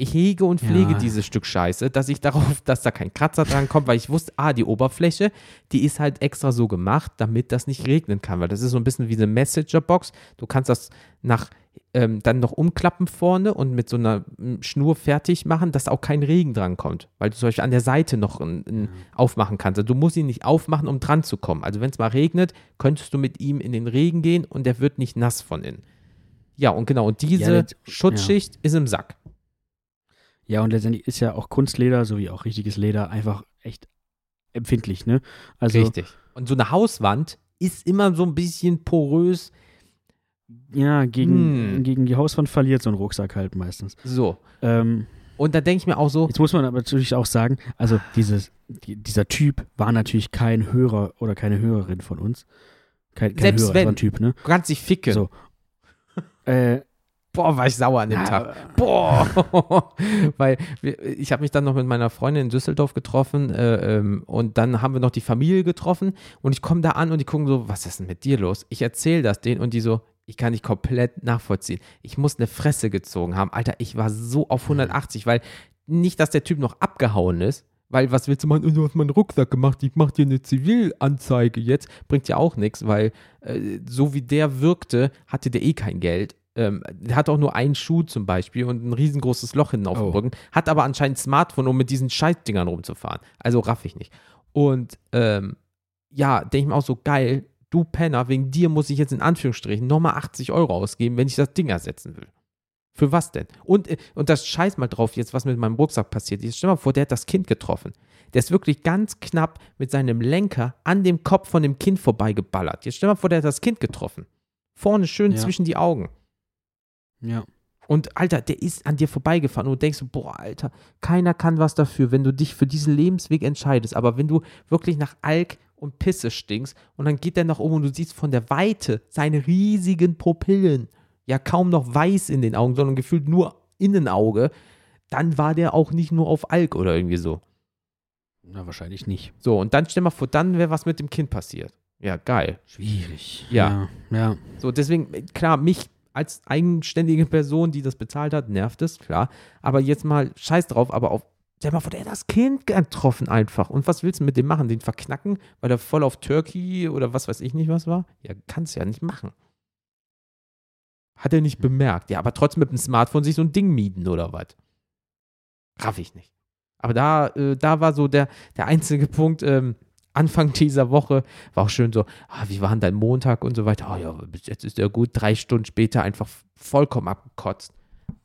ich hege und pflege Ja. dieses Stück Scheiße, dass ich darauf, dass da kein Kratzer dran kommt, weil ich wusste, ah, die Oberfläche, die ist halt extra so gemacht, damit das nicht regnen kann, weil das ist so ein bisschen wie eine Messenger-Box. Du kannst das nach ähm, dann noch umklappen vorne und mit so einer mm, Schnur fertig machen, dass auch kein Regen dran kommt, weil du zum Beispiel an der Seite noch ein, ein aufmachen kannst. Also du musst ihn nicht aufmachen, um dran zu kommen. Also wenn es mal regnet, könntest du mit ihm in den Regen gehen und der wird nicht nass von innen. Ja, und genau, und diese Ja, das- Schutzschicht ist im Sack. Ja, und letztendlich ist ja auch Kunstleder sowie auch richtiges Leder einfach echt empfindlich, ne? Also, Richtig. Und so eine Hauswand ist immer so ein bisschen porös. ja, gegen, Hm. gegen die Hauswand verliert so ein Rucksack halt meistens. So. Ähm, Und da denke ich mir auch so, jetzt muss man aber natürlich auch sagen, also dieses, die, dieser Typ war natürlich kein Hörer oder keine Hörerin von uns. Kein, kein Selbst Hörer, wenn. war ein Typ, ne? du kannst dich ficken. So. Äh, Boah, war ich sauer an dem ja, Tag. Boah! Weil wir, ich habe mich dann noch mit meiner Freundin in Düsseldorf getroffen äh, ähm, und dann haben wir noch die Familie getroffen und ich komme da an und die gucken so, was ist denn mit dir los? Ich erzähle das denen und die so, ich kann nicht komplett nachvollziehen. Ich muss eine Fresse gezogen haben. Alter, ich war so auf 180, weil nicht, dass der Typ noch abgehauen ist, weil was willst du machen? Du hast meinen Rucksack gemacht, ich mach dir eine Zivilanzeige jetzt. Bringt ja auch nichts, weil äh, so wie der wirkte, hatte der eh kein Geld. Ähm, hat auch nur einen Schuh zum Beispiel und ein riesengroßes Loch hinten auf dem Oh. Rücken, hat aber anscheinend ein Smartphone, um mit diesen Scheißdingern rumzufahren. Also raff ich nicht. Und ähm, ja, denke ich mir auch so, geil, du Penner, wegen dir muss ich jetzt in Anführungsstrichen nochmal 80 Euro ausgeben, wenn ich das Ding ersetzen will. Für was denn? Und, äh, und das scheiß mal drauf jetzt, was mit meinem Rucksack passiert ist. Stell mal vor, der hat das Kind getroffen. Der ist wirklich ganz knapp mit seinem Lenker an dem Kopf von dem Kind vorbeigeballert. Jetzt stell mal vor, der hat das Kind getroffen. Vorne schön Ja. zwischen die Augen. Ja. Und Alter, der ist an dir vorbeigefahren und du denkst, boah, Alter, keiner kann was dafür, wenn du dich für diesen Lebensweg entscheidest. Aber wenn du wirklich nach Alk und Pisse stinkst und dann geht der nach oben und du siehst von der Weite seine riesigen Pupillen, ja kaum noch weiß in den Augen, sondern gefühlt nur Innenauge, dann war der auch nicht nur auf Alk oder irgendwie so. Na, wahrscheinlich nicht. So, und dann stell mal vor, dann wäre was mit dem Kind passiert. Ja, geil. Schwierig. Ja. Ja. ja. So, deswegen, klar, mich als eigenständige Person, die das bezahlt hat, nervt es, klar. Aber jetzt mal scheiß drauf, aber auf, stell mal vor, der hat das Kind getroffen einfach. Und was willst du mit dem machen? Den verknacken, weil er voll auf Turkey oder was weiß ich nicht was war? Ja, kannst ja nicht machen. Hat er nicht bemerkt. Ja, aber trotzdem mit dem Smartphone sich so ein Ding mieten oder was? Raff ich nicht. Aber da, äh, da war so der, der einzige Punkt, ähm, Anfang dieser Woche war auch schön so, ah, wie war denn dein Montag und so weiter. Oh ja, jetzt ist er gut. Drei Stunden später einfach vollkommen abgekotzt.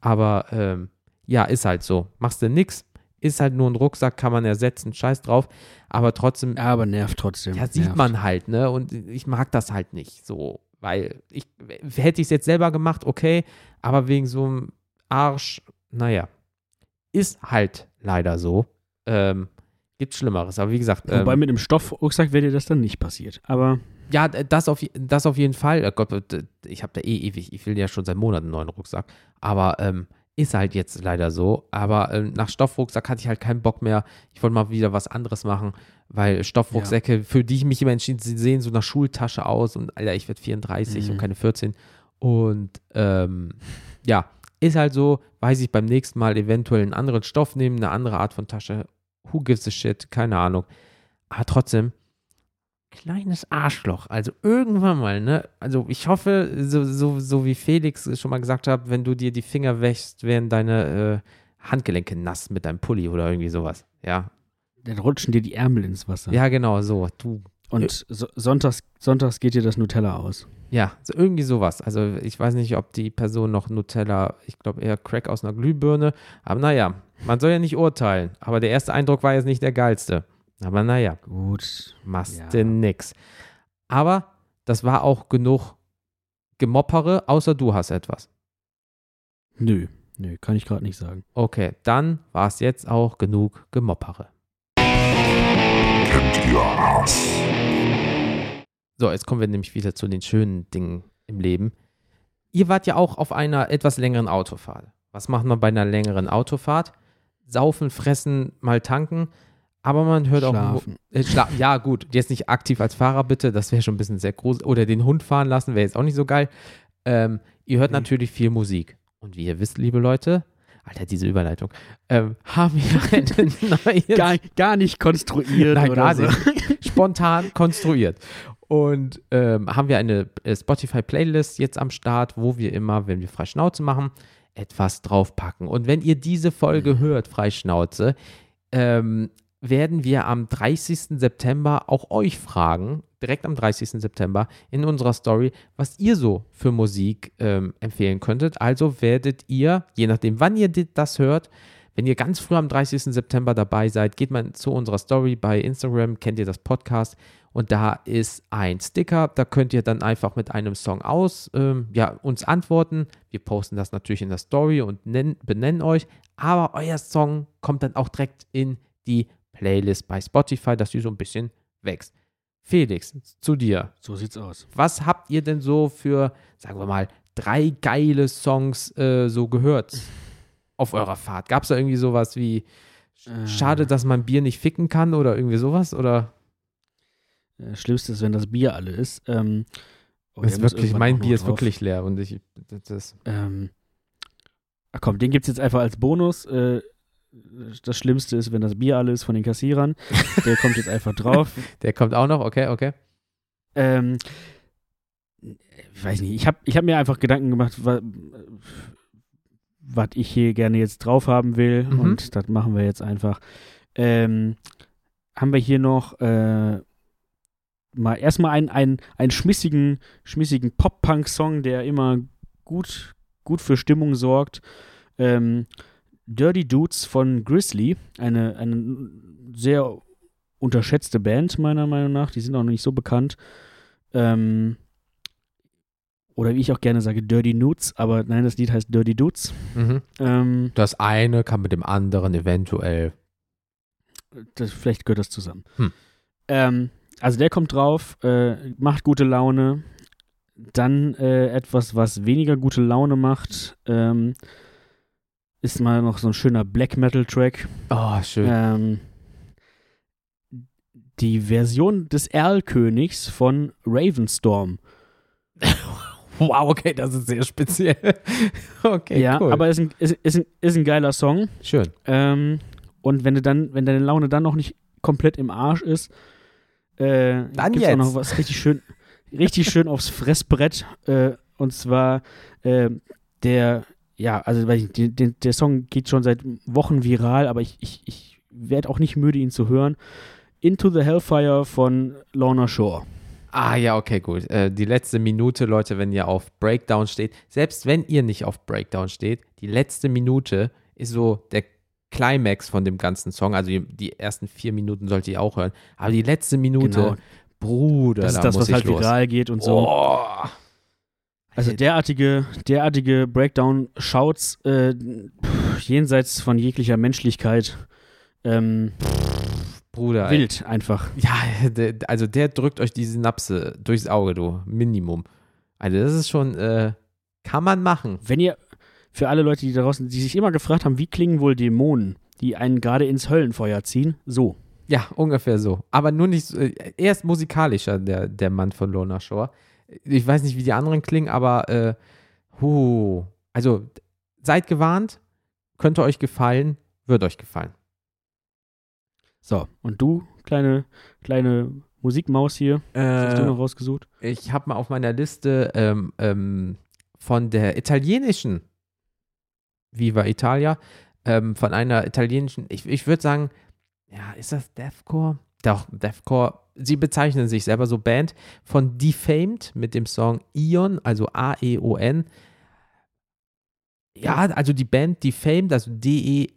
Aber ähm, ja, ist halt so. Machst du nix. Ist halt nur ein Rucksack, kann man ersetzen, scheiß drauf. Aber trotzdem, Aber nervt trotzdem. ja, sieht nervt. man halt, ne? Und ich mag das halt nicht so. Weil ich, hätte ich es jetzt selber gemacht, okay. Aber wegen so einem Arsch, naja, ist halt leider so. Ähm, gibt Schlimmeres. Aber wie gesagt, ähm, Wobei mit einem Stoffrucksack wäre dir das dann nicht passiert. Aber ja, das auf, das auf jeden Fall. Oh Gott, ich habe da eh ewig, ich will ja schon seit Monaten einen neuen Rucksack. Aber ähm, ist halt jetzt leider so. Aber ähm, nach Stoffrucksack hatte ich halt keinen Bock mehr. Ich wollte mal wieder was anderes machen, weil Stoffrucksäcke, für die ich mich immer entschieden, sie sehen so nach Schultasche aus und Alter, ich werde 34 Mhm. und keine 14. Und ähm, ja, ist halt so, weiß ich beim nächsten Mal eventuell einen anderen Stoff nehmen, eine andere Art von Tasche. Who gives a shit? Keine Ahnung. Aber trotzdem, kleines Arschloch. Also irgendwann mal, ne? Also ich hoffe, so, so, so wie Felix schon mal gesagt hat, wenn du dir die Finger wäschst, werden deine äh, Handgelenke nass mit deinem Pulli oder irgendwie sowas. Ja. dann rutschen dir die Ärmel ins Wasser. Ja, genau, so. Du. Und so, sonntags, sonntags geht dir das Nutella aus. Ja, so irgendwie sowas. Also ich weiß nicht, ob die Person noch Nutella, ich glaube eher Crack aus einer Glühbirne. Aber naja, man soll ja nicht urteilen. Aber der erste Eindruck war jetzt nicht der geilste. Aber naja. Gut. machst Ja. du nix. Aber das war auch genug Gemoppere, außer du hast etwas. Nö. Nö, kann ich gerade nicht sagen. Okay, dann war es jetzt auch genug Gemoppere. Kennt ihr Hass? So, jetzt kommen wir nämlich wieder zu den schönen Dingen im Leben. Ihr wart ja auch auf einer etwas längeren Autofahrt. Was macht man bei einer längeren Autofahrt? Saufen, fressen, mal tanken. aber man hört auch. Schlafen. Äh, schla ja, gut, jetzt nicht aktiv als Fahrer bitte, das wäre schon ein bisschen sehr groß. Oder den Hund fahren lassen, wäre jetzt auch nicht so geil. Ähm, ihr hört Nee. natürlich viel Musik. Und wie ihr wisst, liebe Leute, Alter, diese Überleitung, ähm, haben wir einen neuen Gar, gar nicht konstruiert Nein, oder gar so. nicht. Spontan konstruiert. Und ähm, haben wir eine äh, Spotify-Playlist jetzt am Start, wo wir immer, wenn wir Freischnauze machen, etwas draufpacken. Und wenn ihr diese Folge hört, Freischnauze, ähm, werden wir am 30. September auch euch fragen, direkt am 30. September in unserer Story, was ihr so für Musik ähm, empfehlen könntet. Also werdet ihr, je nachdem, wann ihr das hört, wenn ihr ganz früh am 30. September dabei seid, geht mal zu unserer Story bei Instagram, kennt ihr das Podcast und da ist ein Sticker, da könnt ihr dann einfach mit einem Song aus, ähm, ja, uns antworten. Wir posten das natürlich in der Story und nennen, benennen euch, aber euer Song kommt dann auch direkt in die Playlist bei Spotify, dass sie so ein bisschen wächst. Felix, zu dir. So sieht's aus. Was habt ihr denn so für, sagen wir mal, drei geile Songs äh, so gehört auf eurer Fahrt? Gab es da irgendwie sowas wie Äh. Schade, dass man Bier nicht ficken kann oder irgendwie sowas? Oder Äh, Schlimmste ist, wenn das Bier alle ist. Ähm, oh, das ist wirklich, mein Bier ist wirklich leer und ich das, das Ähm, ach komm, den gibt's jetzt einfach als Bonus. Äh, das Schlimmste ist, wenn das Bier alle ist von den Kassierern. Der kommt jetzt einfach drauf. der kommt auch noch, okay, okay. Ähm, ich weiß nicht, ich habe ich hab mir einfach Gedanken gemacht, was, ich hier gerne jetzt drauf haben will. Mhm. Und das machen wir jetzt einfach. Ähm, haben wir hier noch äh, mal erstmal einen, einen, einen schmissigen, schmissigen Pop-Punk-Song, der immer gut, gut für Stimmung sorgt. Ähm, Dirty Dudes von Grizzly, eine, eine sehr unterschätzte Band, meiner Meinung nach. Die sind auch noch nicht so bekannt. Ähm, oder wie ich auch gerne sage, Dirty Nudes, aber nein, das Lied heißt Dirty Dudes. Mhm. Ähm, Das eine kann mit dem anderen eventuell. das, vielleicht gehört das zusammen. Hm. Ähm, also der kommt drauf, äh, macht gute Laune. Dann äh, etwas, was weniger gute Laune macht, ähm, ist mal noch so ein schöner Black Metal Track. Oh, schön. Ähm, die Version des Erlkönigs von Ravenstorm. Wow, okay, das ist sehr speziell. okay, ja, cool. aber ist ein, ist, ist, ein, ist ein geiler Song. schön. Ähm, und wenn du dann, wenn deine Laune dann noch nicht komplett im Arsch ist, äh, Dann gibt's auch jetzt. noch was richtig schön, richtig schön aufs Fressbrett. Äh, und zwar äh, der, ja, also weiß ich, den- den, der Song geht schon seit Wochen viral, aber ich, ich, ich werde auch nicht müde, ihn zu hören. Into the Hellfire von Lorna Shore. Ah ja, okay, gut. Äh, die letzte Minute, Leute, wenn ihr auf Breakdown steht, selbst wenn ihr nicht auf Breakdown steht, die letzte Minute ist so der Climax von dem ganzen Song. Also die, ersten vier Minuten sollt ihr auch hören. Aber die letzte Minute, Genau. Bruder, Das da ist das, muss was halt los. viral geht und so. Oh. Also derartige, derartige Breakdown-Shouts äh, jenseits von jeglicher Menschlichkeit. Ähm, Bruder. ey. wild einfach. Ja, der, also der drückt euch die Synapse durchs Auge, du. Minimum. Also das ist schon, äh, kann man machen. Wenn ihr, für alle Leute, die da draußen, die sich immer gefragt haben, wie klingen wohl Dämonen, die einen gerade ins Höllenfeuer ziehen, so. Ja, ungefähr so. Aber nur nicht, so, äh, er ist musikalischer, der, der Mann von Lona Shore. Ich weiß nicht, wie die anderen klingen, aber, äh, hu, also seid gewarnt, könnte euch gefallen, wird euch gefallen. So, und du, kleine, kleine Musikmaus hier, was hast du noch rausgesucht? ich habe mal auf meiner Liste ähm, ähm, von der italienischen Viva Italia, ähm, von einer italienischen, ich, ich würde sagen, ja, ist das Deathcore? Doch, Deathcore. Sie bezeichnen sich selber so Band von Defamed mit dem Song Ion, also A-E-O-N. Ja, also die Band Defamed, also D-E-F-A-M-E-D,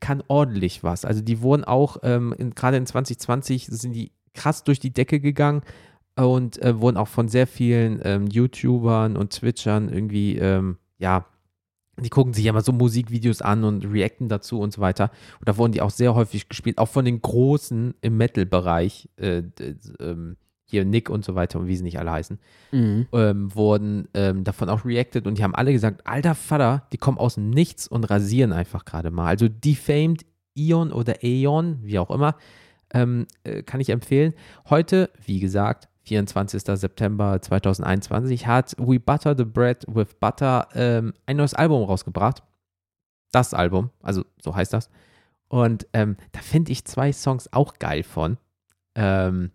kann ordentlich was. Also die wurden auch, ähm, gerade in 2020 sind die krass durch die Decke gegangen und äh, wurden auch von sehr vielen ähm, YouTubern und Twitchern irgendwie, ähm, ja, die gucken sich ja mal so Musikvideos an und reacten dazu und so weiter. Und da wurden die auch sehr häufig gespielt, auch von den Großen im Metal-Bereich, äh, ähm, hier Nick und so weiter und wie sie nicht alle heißen, Mhm. ähm, wurden ähm, davon auch reacted und die haben alle gesagt, alter Vater, die kommen aus dem Nichts und rasieren einfach gerade mal. Also Defamed Ion oder Aeon, wie auch immer, ähm, äh, kann ich empfehlen. Heute, wie gesagt, 24. September 2021, hat We Butter the Bread with Butter ähm, ein neues Album rausgebracht. Das Album, also so heißt das. Und ähm, da finde ich zwei Songs auch geil von. Ähm,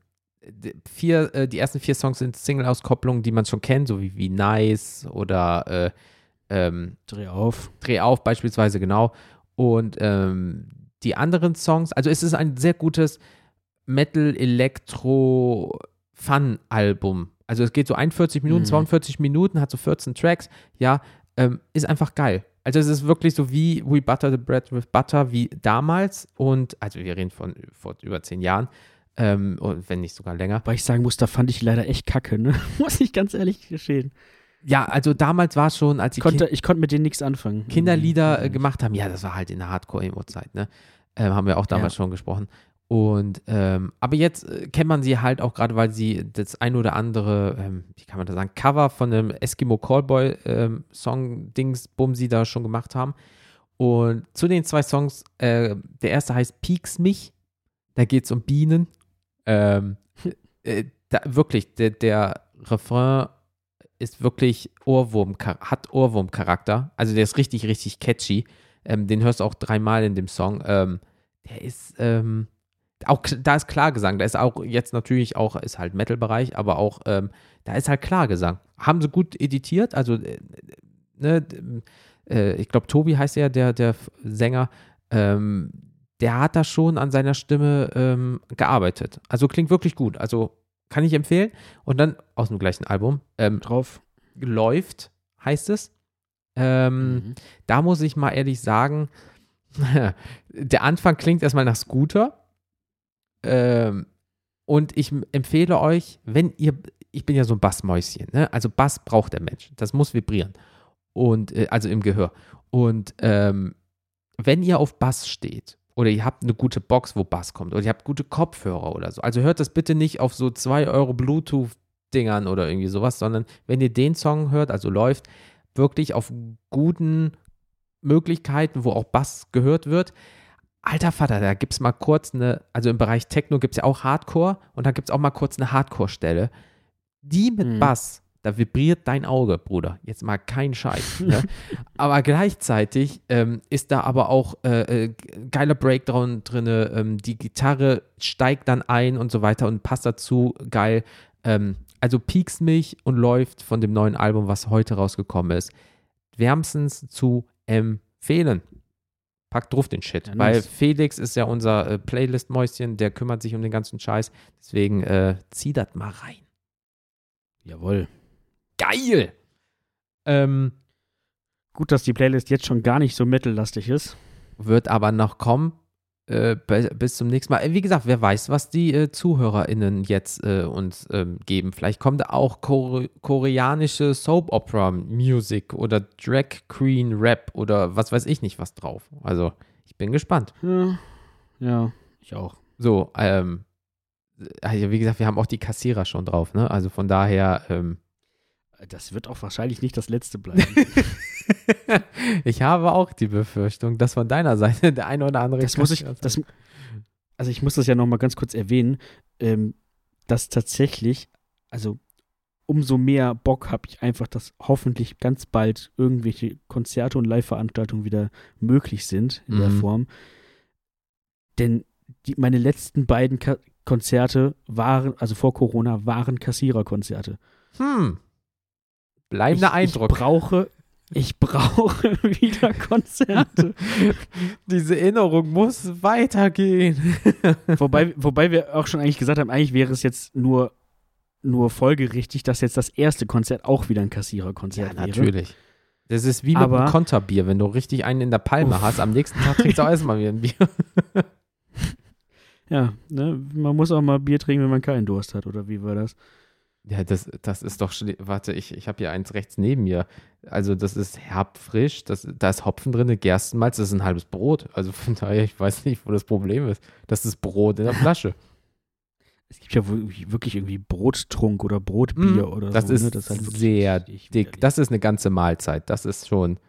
vier, äh, die ersten vier Songs sind Single-Auskopplungen, die man schon kennt, so wie, wie Nice oder äh, ähm, Dreh auf. Dreh auf beispielsweise, genau. Und ähm, die anderen Songs, also es ist ein sehr gutes Metal-Elektro-Fun-Album. Also es geht so 41 Minuten, mhm. 42 Minuten, hat so 14 Tracks, ja, ähm, ist einfach geil. Also es ist wirklich so wie We Butter the Bread with Butter wie damals und, also wir reden von vor über zehn Jahren, ähm, wenn nicht sogar länger. Weil ich sagen muss, da fand ich leider echt kacke, ne? Muss ich ganz ehrlich geschehen. Ja, also damals war es schon, als ich konnte, ich konnte mit denen nichts anfangen. Kinderlieder äh, gemacht haben, ja, das war halt in der Hardcore-Emo-Zeit, ne? Ähm, haben wir auch damals ja. schon gesprochen. Und ähm, aber jetzt äh, kennt man sie halt auch gerade, weil sie das ein oder andere, ähm, wie kann man das sagen, Cover von einem Eskimo Callboy ähm, Song Dings Bumsi da schon gemacht haben. Und zu den zwei Songs, äh, der erste heißt Peaks mich, da geht es um Bienen. Ähm, äh, da, wirklich, der, der Refrain ist wirklich Ohrwurm, hat Ohrwurm-Charakter. Also der ist richtig, richtig catchy. Ähm, den hörst du auch dreimal in dem Song. Ähm, der ist, ähm, auch da ist Klargesang. Da ist auch jetzt natürlich auch, ist halt Metal-Bereich, aber auch, ähm, da ist halt Klargesang. Haben sie gut editiert, also, äh, ne, äh, ich glaube, Tobi heißt ja der, der Sänger, ähm, der hat da schon an seiner Stimme ähm, gearbeitet. Also klingt wirklich gut. Also kann ich empfehlen. Und dann aus dem gleichen Album ähm, drauf läuft, heißt es. Ähm, mhm. Da muss ich mal ehrlich sagen, der Anfang klingt erstmal nach Scooter. Ähm, und ich empfehle euch, wenn ihr, ich bin ja so ein Bassmäuschen, ne? also Bass braucht der Mensch, das muss vibrieren. Und, äh, also im Gehör. Und ähm, wenn ihr auf Bass steht oder ihr habt eine gute Box, wo Bass kommt, oder ihr habt gute Kopfhörer oder so, also hört das bitte nicht auf so 2 Euro Bluetooth-Dingern oder irgendwie sowas, sondern wenn ihr den Song hört, also läuft, wirklich auf guten Möglichkeiten, wo auch Bass gehört wird, alter Vater, da gibt es mal kurz eine, also im Bereich Techno gibt es ja auch Hardcore und da gibt es auch mal kurz eine Hardcore-Stelle. Die mit mhm. Bass, da vibriert dein Auge, Bruder. Jetzt mal kein Scheiß. Ne? aber gleichzeitig ähm, ist da aber auch äh, äh, geiler Breakdown drin. Ähm, die Gitarre steigt dann ein und so weiter und passt dazu geil. Ähm, also piekst mich und läuft von dem neuen Album, was heute rausgekommen ist, wärmstens zu empfehlen. Packt drauf den Shit. Ja, Weil Felix ist ja unser äh, Playlist-Mäuschen, der kümmert sich um den ganzen Scheiß. Deswegen äh, zieh das mal rein. Jawohl. Geil! Ähm, Gut, dass die Playlist jetzt schon gar nicht so mittellastig ist. Wird aber noch kommen. Äh, bis zum nächsten Mal. Äh, wie gesagt, wer weiß, was die äh, ZuhörerInnen jetzt äh, uns ähm, geben. Vielleicht kommt da auch Kore koreanische Soap Opera Music oder Drag Queen Rap oder was weiß ich nicht was drauf. Also, ich bin gespannt. Ja, ja ich auch. So, ähm, also wie gesagt, wir haben auch die Kassierer schon drauf, ne? Also von daher, ähm, das wird auch wahrscheinlich nicht das letzte bleiben. ich habe auch die Befürchtung, dass von deiner Seite der eine oder andere. Das muss ich. Das, also ich muss das ja noch mal ganz kurz erwähnen, ähm, dass tatsächlich, also umso mehr Bock habe ich einfach, dass hoffentlich ganz bald irgendwelche Konzerte und Live-Veranstaltungen wieder möglich sind in mhm. der Form. Denn die, meine letzten beiden Ka Konzerte waren, also vor Corona, waren Kassiererkonzerte. Hm bleibender ich, Eindruck. Ich brauche, ich brauche wieder Konzerte. Diese Erinnerung muss weitergehen. wobei, wobei wir auch schon eigentlich gesagt haben, eigentlich wäre es jetzt nur, nur folgerichtig, dass jetzt das erste Konzert auch wieder ein Kassiererkonzert ja, wäre. natürlich. Das ist wie mit Aber, einem Konterbier. Wenn du richtig einen in der Palme uff. hast, am nächsten Tag trinkst du auch erstmal wieder ein Bier. ja, ne, man muss auch mal Bier trinken, wenn man keinen Durst hat, oder wie war das? Ja, das, das ist doch, warte, ich, ich habe hier eins rechts neben mir. Also das ist herbfrisch, das, da ist Hopfen drin, Gerstenmalz, das ist ein halbes Brot. Also von daher, ich weiß nicht, wo das Problem ist. Das ist Brot in der Flasche. Es gibt ja wirklich irgendwie Brottrunk oder Brotbier mm, oder das so. Ist ne? Das ist halt sehr dick. Das ist eine ganze Mahlzeit. Das ist schon.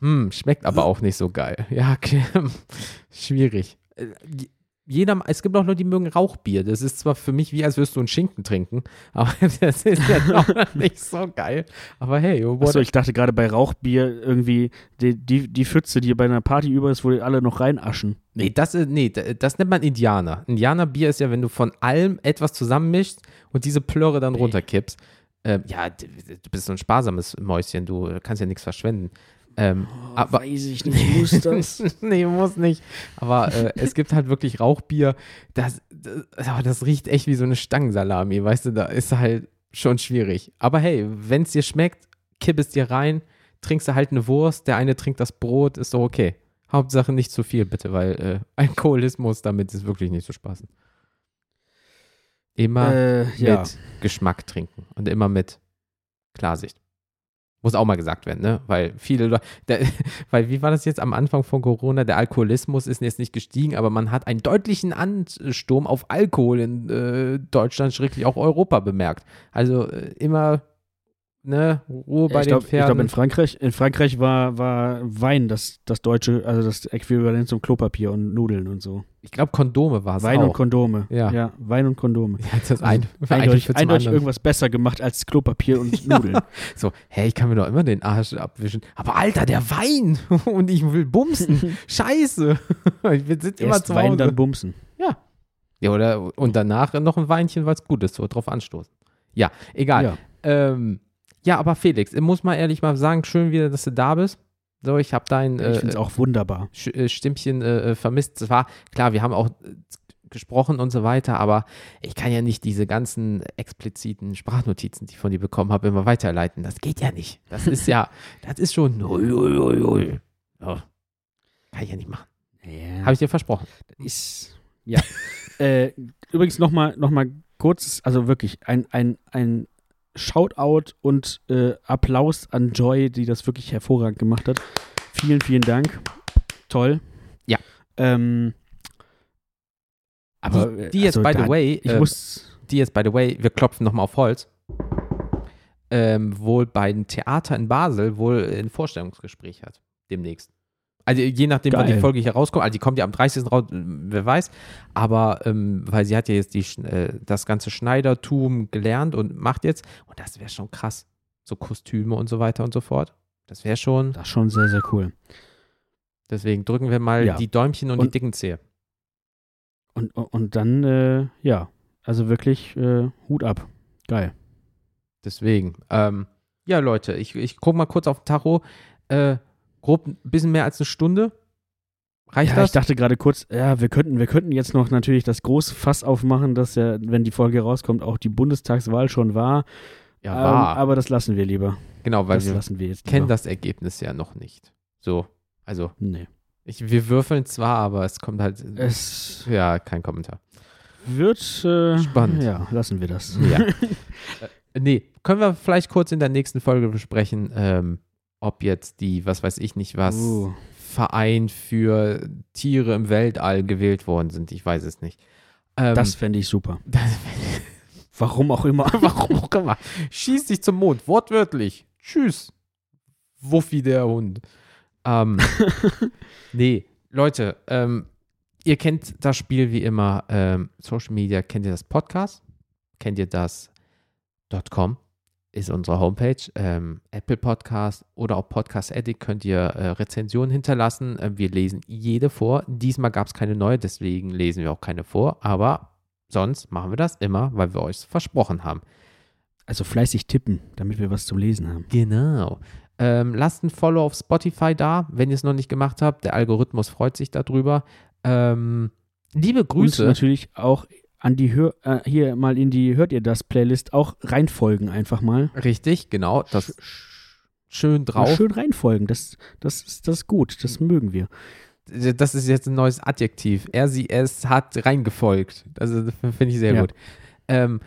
Hm, schmeckt aber auch nicht so geil. Ja, okay. schwierig. Äh, jeder, es gibt auch Leute, die mögen Rauchbier. Das ist zwar für mich wie, als würdest du einen Schinken trinken, aber das ist ja auch nicht so geil. Aber hey, oh, Achso, ich dachte gerade bei Rauchbier irgendwie die, die, die Pfütze, die bei einer Party über ist, wo die alle noch reinaschen. Nee, das, nee, das nennt man Indianer. Indianerbier ist ja, wenn du von allem etwas zusammenmischst und diese Plörre dann runterkippst. Ähm, ja, du bist so ein sparsames Mäuschen, du kannst ja nichts verschwenden. Ähm, oh, aber, weiß ich nicht, muss das? nee, muss nicht. Aber äh, es gibt halt wirklich Rauchbier. Das, das, das riecht echt wie so eine Stangensalami, weißt du, da ist halt schon schwierig. Aber hey, wenn es dir schmeckt, kipp es dir rein, trinkst du halt eine Wurst, der eine trinkt das Brot, ist doch okay. Hauptsache nicht zu viel, bitte, weil äh, Alkoholismus damit ist wirklich nicht zu spaßen. Immer äh, ja. mit Geschmack trinken und immer mit Klarsicht. Muss auch mal gesagt werden, ne? Weil viele Leute, weil wie war das jetzt am Anfang von Corona? Der Alkoholismus ist jetzt nicht gestiegen, aber man hat einen deutlichen Ansturm auf Alkohol in äh, Deutschland, schrecklich auch Europa bemerkt. Also äh, immer ne, Ruhe bei ich den glaub, Pferden. Ich glaube, in Frankreich, in Frankreich war, war Wein das, das deutsche, also das Äquivalent zum Klopapier und Nudeln und so. Ich glaube, Kondome war es Wein auch. und Kondome. Ja. ja, Wein und Kondome. Ja, das also ein, eindeutig, eindeutig irgendwas besser gemacht als Klopapier und Nudeln. So, hey, ich kann mir doch immer den Arsch abwischen. Aber Alter, der Wein! und ich will bumsen. Scheiße! ich sitze immer zu Hause. Wein, dann bumsen. Ja. Ja, oder und danach noch ein Weinchen, weil es gut ist, so drauf anstoßen. Ja, egal. Ja. Ähm, ja, aber Felix, ich muss mal ehrlich mal sagen, schön wieder, dass du da bist. So, ich habe dein ich finde es äh, auch wunderbar. Äh, Stimmchen äh, äh, vermisst. Zwar, klar, wir haben auch gesprochen und so weiter, aber ich kann ja nicht diese ganzen expliziten Sprachnotizen, die ich von dir bekommen habe, immer weiterleiten. Das geht ja nicht. Das ist ja, das ist schon. Oh, kann ich ja nicht machen. Ja. Habe ich dir versprochen. Ist, ja. äh, übrigens nochmal noch mal kurz, also wirklich ein, ein, ein Shoutout und äh, Applaus an Joy, die das wirklich hervorragend gemacht hat. Vielen, vielen Dank. Toll. Ja. Ähm, aber die, die also jetzt, by the way, ich äh, muss, die jetzt, by the way, wir klopfen nochmal auf Holz, ähm, wohl bei dem Theater in Basel wohl ein Vorstellungsgespräch hat, demnächst. Also je nachdem, Geil. wann die Folge hier rauskommt. Also die kommt ja am 30. raus, wer weiß. Aber ähm, weil sie hat ja jetzt die, äh, das ganze Schneidertum gelernt und macht jetzt. Und das wäre schon krass. So Kostüme und so weiter und so fort. Das wäre schon. Das ist schon sehr, sehr cool. Deswegen drücken wir mal ja. die Däumchen und, und, die dicken Zehe. Und, und dann, äh, ja, also wirklich äh, Hut ab. Geil. Deswegen. Ähm, ja, Leute, ich, ich gucke mal kurz auf den Tacho. Äh, grob ein bisschen mehr als eine Stunde. Reicht ja, das? Ich dachte gerade kurz, ja, wir könnten, wir könnten jetzt noch natürlich das große Fass aufmachen, dass ja, wenn die Folge rauskommt, auch die Bundestagswahl schon war. Ja, ähm, war. Aber das lassen wir lieber. Genau, weil das wir, lassen wir jetzt kennen das Ergebnis ja noch nicht. So, also. Nee. Ich, wir würfeln zwar, aber es kommt halt. Es. Ja, kein Kommentar. Wird. Äh, Spannend. Ja, lassen wir das. Ja. äh, nee, können wir vielleicht kurz in der nächsten Folge besprechen, ähm, ob jetzt die, was weiß ich nicht was, uh. Verein für Tiere im Weltall gewählt worden sind. Ich weiß es nicht. Ähm, das fände ich super. Warum auch immer. Warum auch immer. Schieß dich zum Mond, wortwörtlich. Tschüss. Wuffi der Hund. Ähm, nee, Leute, ähm, ihr kennt das Spiel wie immer. Ähm, Social Media, kennt ihr das Podcast? Kennt ihr das .com? Ist unsere Homepage. Ähm, Apple Podcast oder auch Podcast Addict könnt ihr äh, Rezensionen hinterlassen. Äh, wir lesen jede vor. Diesmal gab es keine neue, deswegen lesen wir auch keine vor. Aber sonst machen wir das immer, weil wir euch versprochen haben. Also fleißig tippen, damit wir was zum Lesen haben. Genau. Ähm, lasst ein Follow auf Spotify da, wenn ihr es noch nicht gemacht habt. Der Algorithmus freut sich darüber. Ähm, liebe Grüße. Und natürlich auch an die Hör äh, hier mal in die hört ihr das Playlist auch reinfolgen einfach mal. Richtig, genau. Das schön drauf. Schön reinfolgen. Das, das, ist, das ist gut. Das mögen wir. Das ist jetzt ein neues Adjektiv. Er, sie, es hat reingefolgt. Das finde ich sehr ja. gut. Ähm,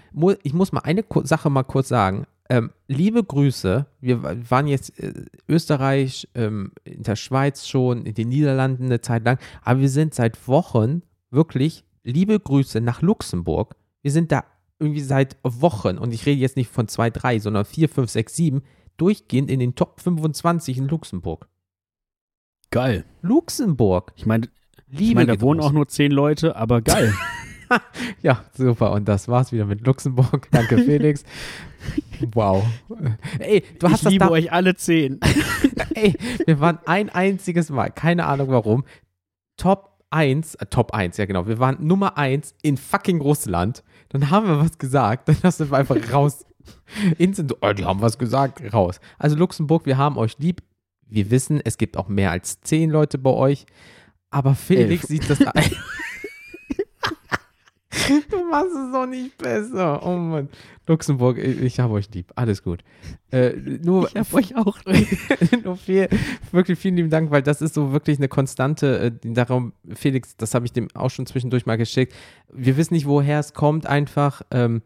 ich muss mal eine Sache mal kurz sagen. Ähm, liebe Grüße. Wir waren jetzt äh, Österreich, ähm, in der Schweiz schon, in den Niederlanden eine Zeit lang, aber wir sind seit Wochen wirklich liebe Grüße nach Luxemburg. Wir sind da irgendwie seit Wochen, und ich rede jetzt nicht von zwei, drei, sondern vier, fünf, sechs, sieben, durchgehend in den Top 25 in Luxemburg. Geil. Luxemburg. Ich meine, ich mein, da wohnen auch nur zehn Leute, aber geil. Ja, super. Und das war's wieder mit Luxemburg. Danke, Felix. wow. Ey, du hast ich das liebe da euch alle zehn. Ey, wir waren ein einziges Mal, keine Ahnung warum, Top 1, äh, Top 1, ja genau, wir waren Nummer 1 in fucking Russland. Dann haben wir was gesagt, dann sind wir einfach raus. Instant, oh, die haben was gesagt, raus. Also Luxemburg, wir haben euch lieb. Wir wissen, es gibt auch mehr als 10 Leute bei euch. Aber Felix Elf. sieht das. Du machst es doch nicht besser. Oh Mann. Luxemburg, ich, ich habe euch lieb. Alles gut. Äh, nur Ich hab euch auch. nur viel, wirklich vielen lieben Dank, weil das ist so wirklich eine Konstante. Äh, darum, Felix, das habe ich dem auch schon zwischendurch mal geschickt. Wir wissen nicht, woher es kommt, einfach. Ähm,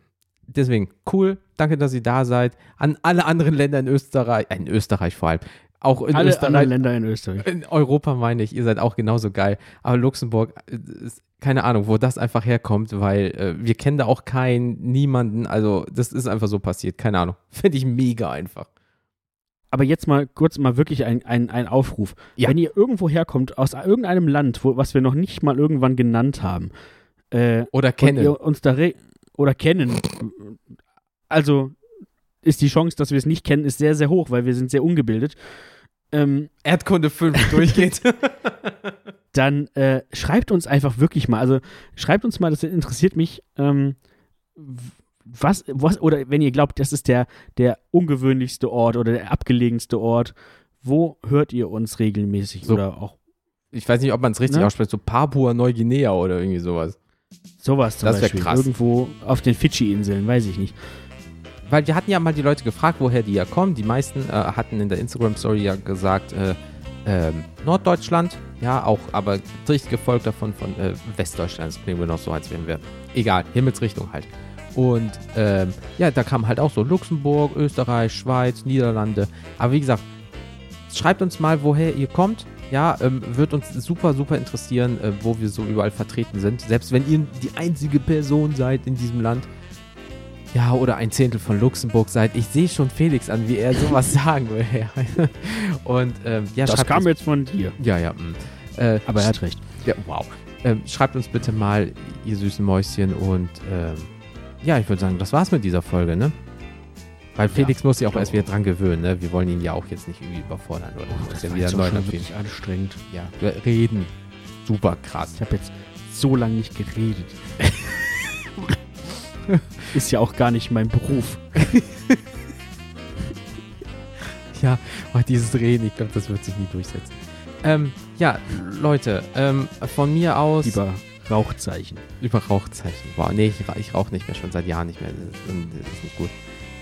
deswegen, cool. Danke, dass ihr da seid. An alle anderen Länder in Österreich, äh, in Österreich vor allem. Auch in alle Österreich. anderen Länder in Österreich. In Europa meine ich, ihr seid auch genauso geil. Aber Luxemburg, äh, ist, keine Ahnung, wo das einfach herkommt, weil äh, wir kennen da auch keinen, niemanden. Also, das ist einfach so passiert. Keine Ahnung. Finde ich mega einfach. Aber jetzt mal kurz mal wirklich ein, ein, ein Aufruf. Ja. Wenn ihr irgendwo herkommt, aus irgendeinem Land, wo, was wir noch nicht mal irgendwann genannt haben, äh, Oder kennen. uns da oder kennen, also ist die Chance, dass wir es nicht kennen, ist sehr, sehr hoch, weil wir sind sehr ungebildet. Ähm, Erdkunde 5 durchgeht. dann äh, schreibt uns einfach wirklich mal, also schreibt uns mal, das interessiert mich, ähm, was, was, oder wenn ihr glaubt, das ist der, der ungewöhnlichste Ort oder der abgelegenste Ort, wo hört ihr uns regelmäßig So. oder auch ich weiß nicht, ob man es richtig Ne? ausspricht, so Papua Neuguinea oder irgendwie sowas. sowas zum Das Beispiel? krass. Irgendwo auf den Fidschi-Inseln, weiß ich nicht. Weil wir hatten ja mal die Leute gefragt, woher die ja kommen. Die meisten äh, hatten in der Instagram-Story ja gesagt, äh, ähm, Norddeutschland, ja, auch, aber dicht gefolgt davon von äh, Westdeutschland. Das klingen wir noch so, als wären wir, egal, Himmelsrichtung halt. Und ähm, ja, da kam halt auch so Luxemburg, Österreich, Schweiz, Niederlande. Aber wie gesagt, schreibt uns mal, woher ihr kommt. Ja, ähm, wird uns super, super interessieren, äh, wo wir so überall vertreten sind. Selbst wenn ihr die einzige Person seid in diesem Land. Ja, oder ein Zehntel von Luxemburg seid. Ich sehe schon Felix an, wie er sowas sagen will. Ja. Und ähm, ja, das kam uns, jetzt von dir. Ja, ja. mh. Äh, Aber er hat recht. ja, wow. Ähm, schreibt uns bitte mal, ihr süßen Mäuschen. Und ähm, ja, ich würde sagen, das war's mit dieser Folge, ne? Weil Felix muss sich auch erst wieder dran gewöhnen, ne? Wir wollen ihn ja auch jetzt nicht irgendwie überfordern oder so. Ist ja wieder neu natürlich. anstrengend. Ja, wir reden. Super krass. Ich habe jetzt so lange nicht geredet. Ist ja auch gar nicht mein Beruf. Ja, aber dieses Reden, ich glaube, das wird sich nie durchsetzen. Ähm, ja, Leute, ähm, von mir aus. Lieber Rauchzeichen. Über Rauchzeichen. Wow, nee, ich, ich rauche nicht mehr, schon seit Jahren nicht mehr. Das ist, das ist nicht gut.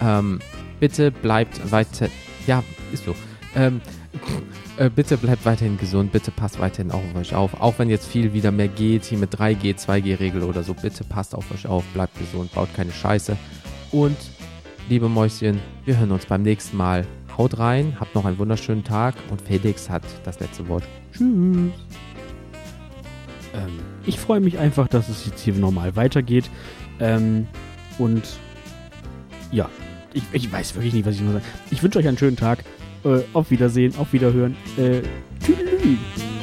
Ähm, bitte bleibt weiter. Ja, ist so. Ähm, äh, bitte bleibt weiterhin gesund. Bitte passt weiterhin auch auf euch auf. Auch wenn jetzt viel wieder mehr geht, hier mit 3G, 2G-Regel oder so. Bitte passt auf euch auf. Bleibt gesund. Baut keine Scheiße. Und, liebe Mäuschen, wir hören uns beim nächsten Mal. Haut rein. Habt noch einen wunderschönen Tag. Und Felix hat das letzte Wort. Tschüss. Ähm, ich freue mich einfach, dass es jetzt hier normal weitergeht. Ähm, und ja, ich, ich weiß wirklich nicht, was ich nur sagen. Ich wünsche euch einen schönen Tag. Äh, auf Wiedersehen, auf Wiederhören. Äh, tschüss.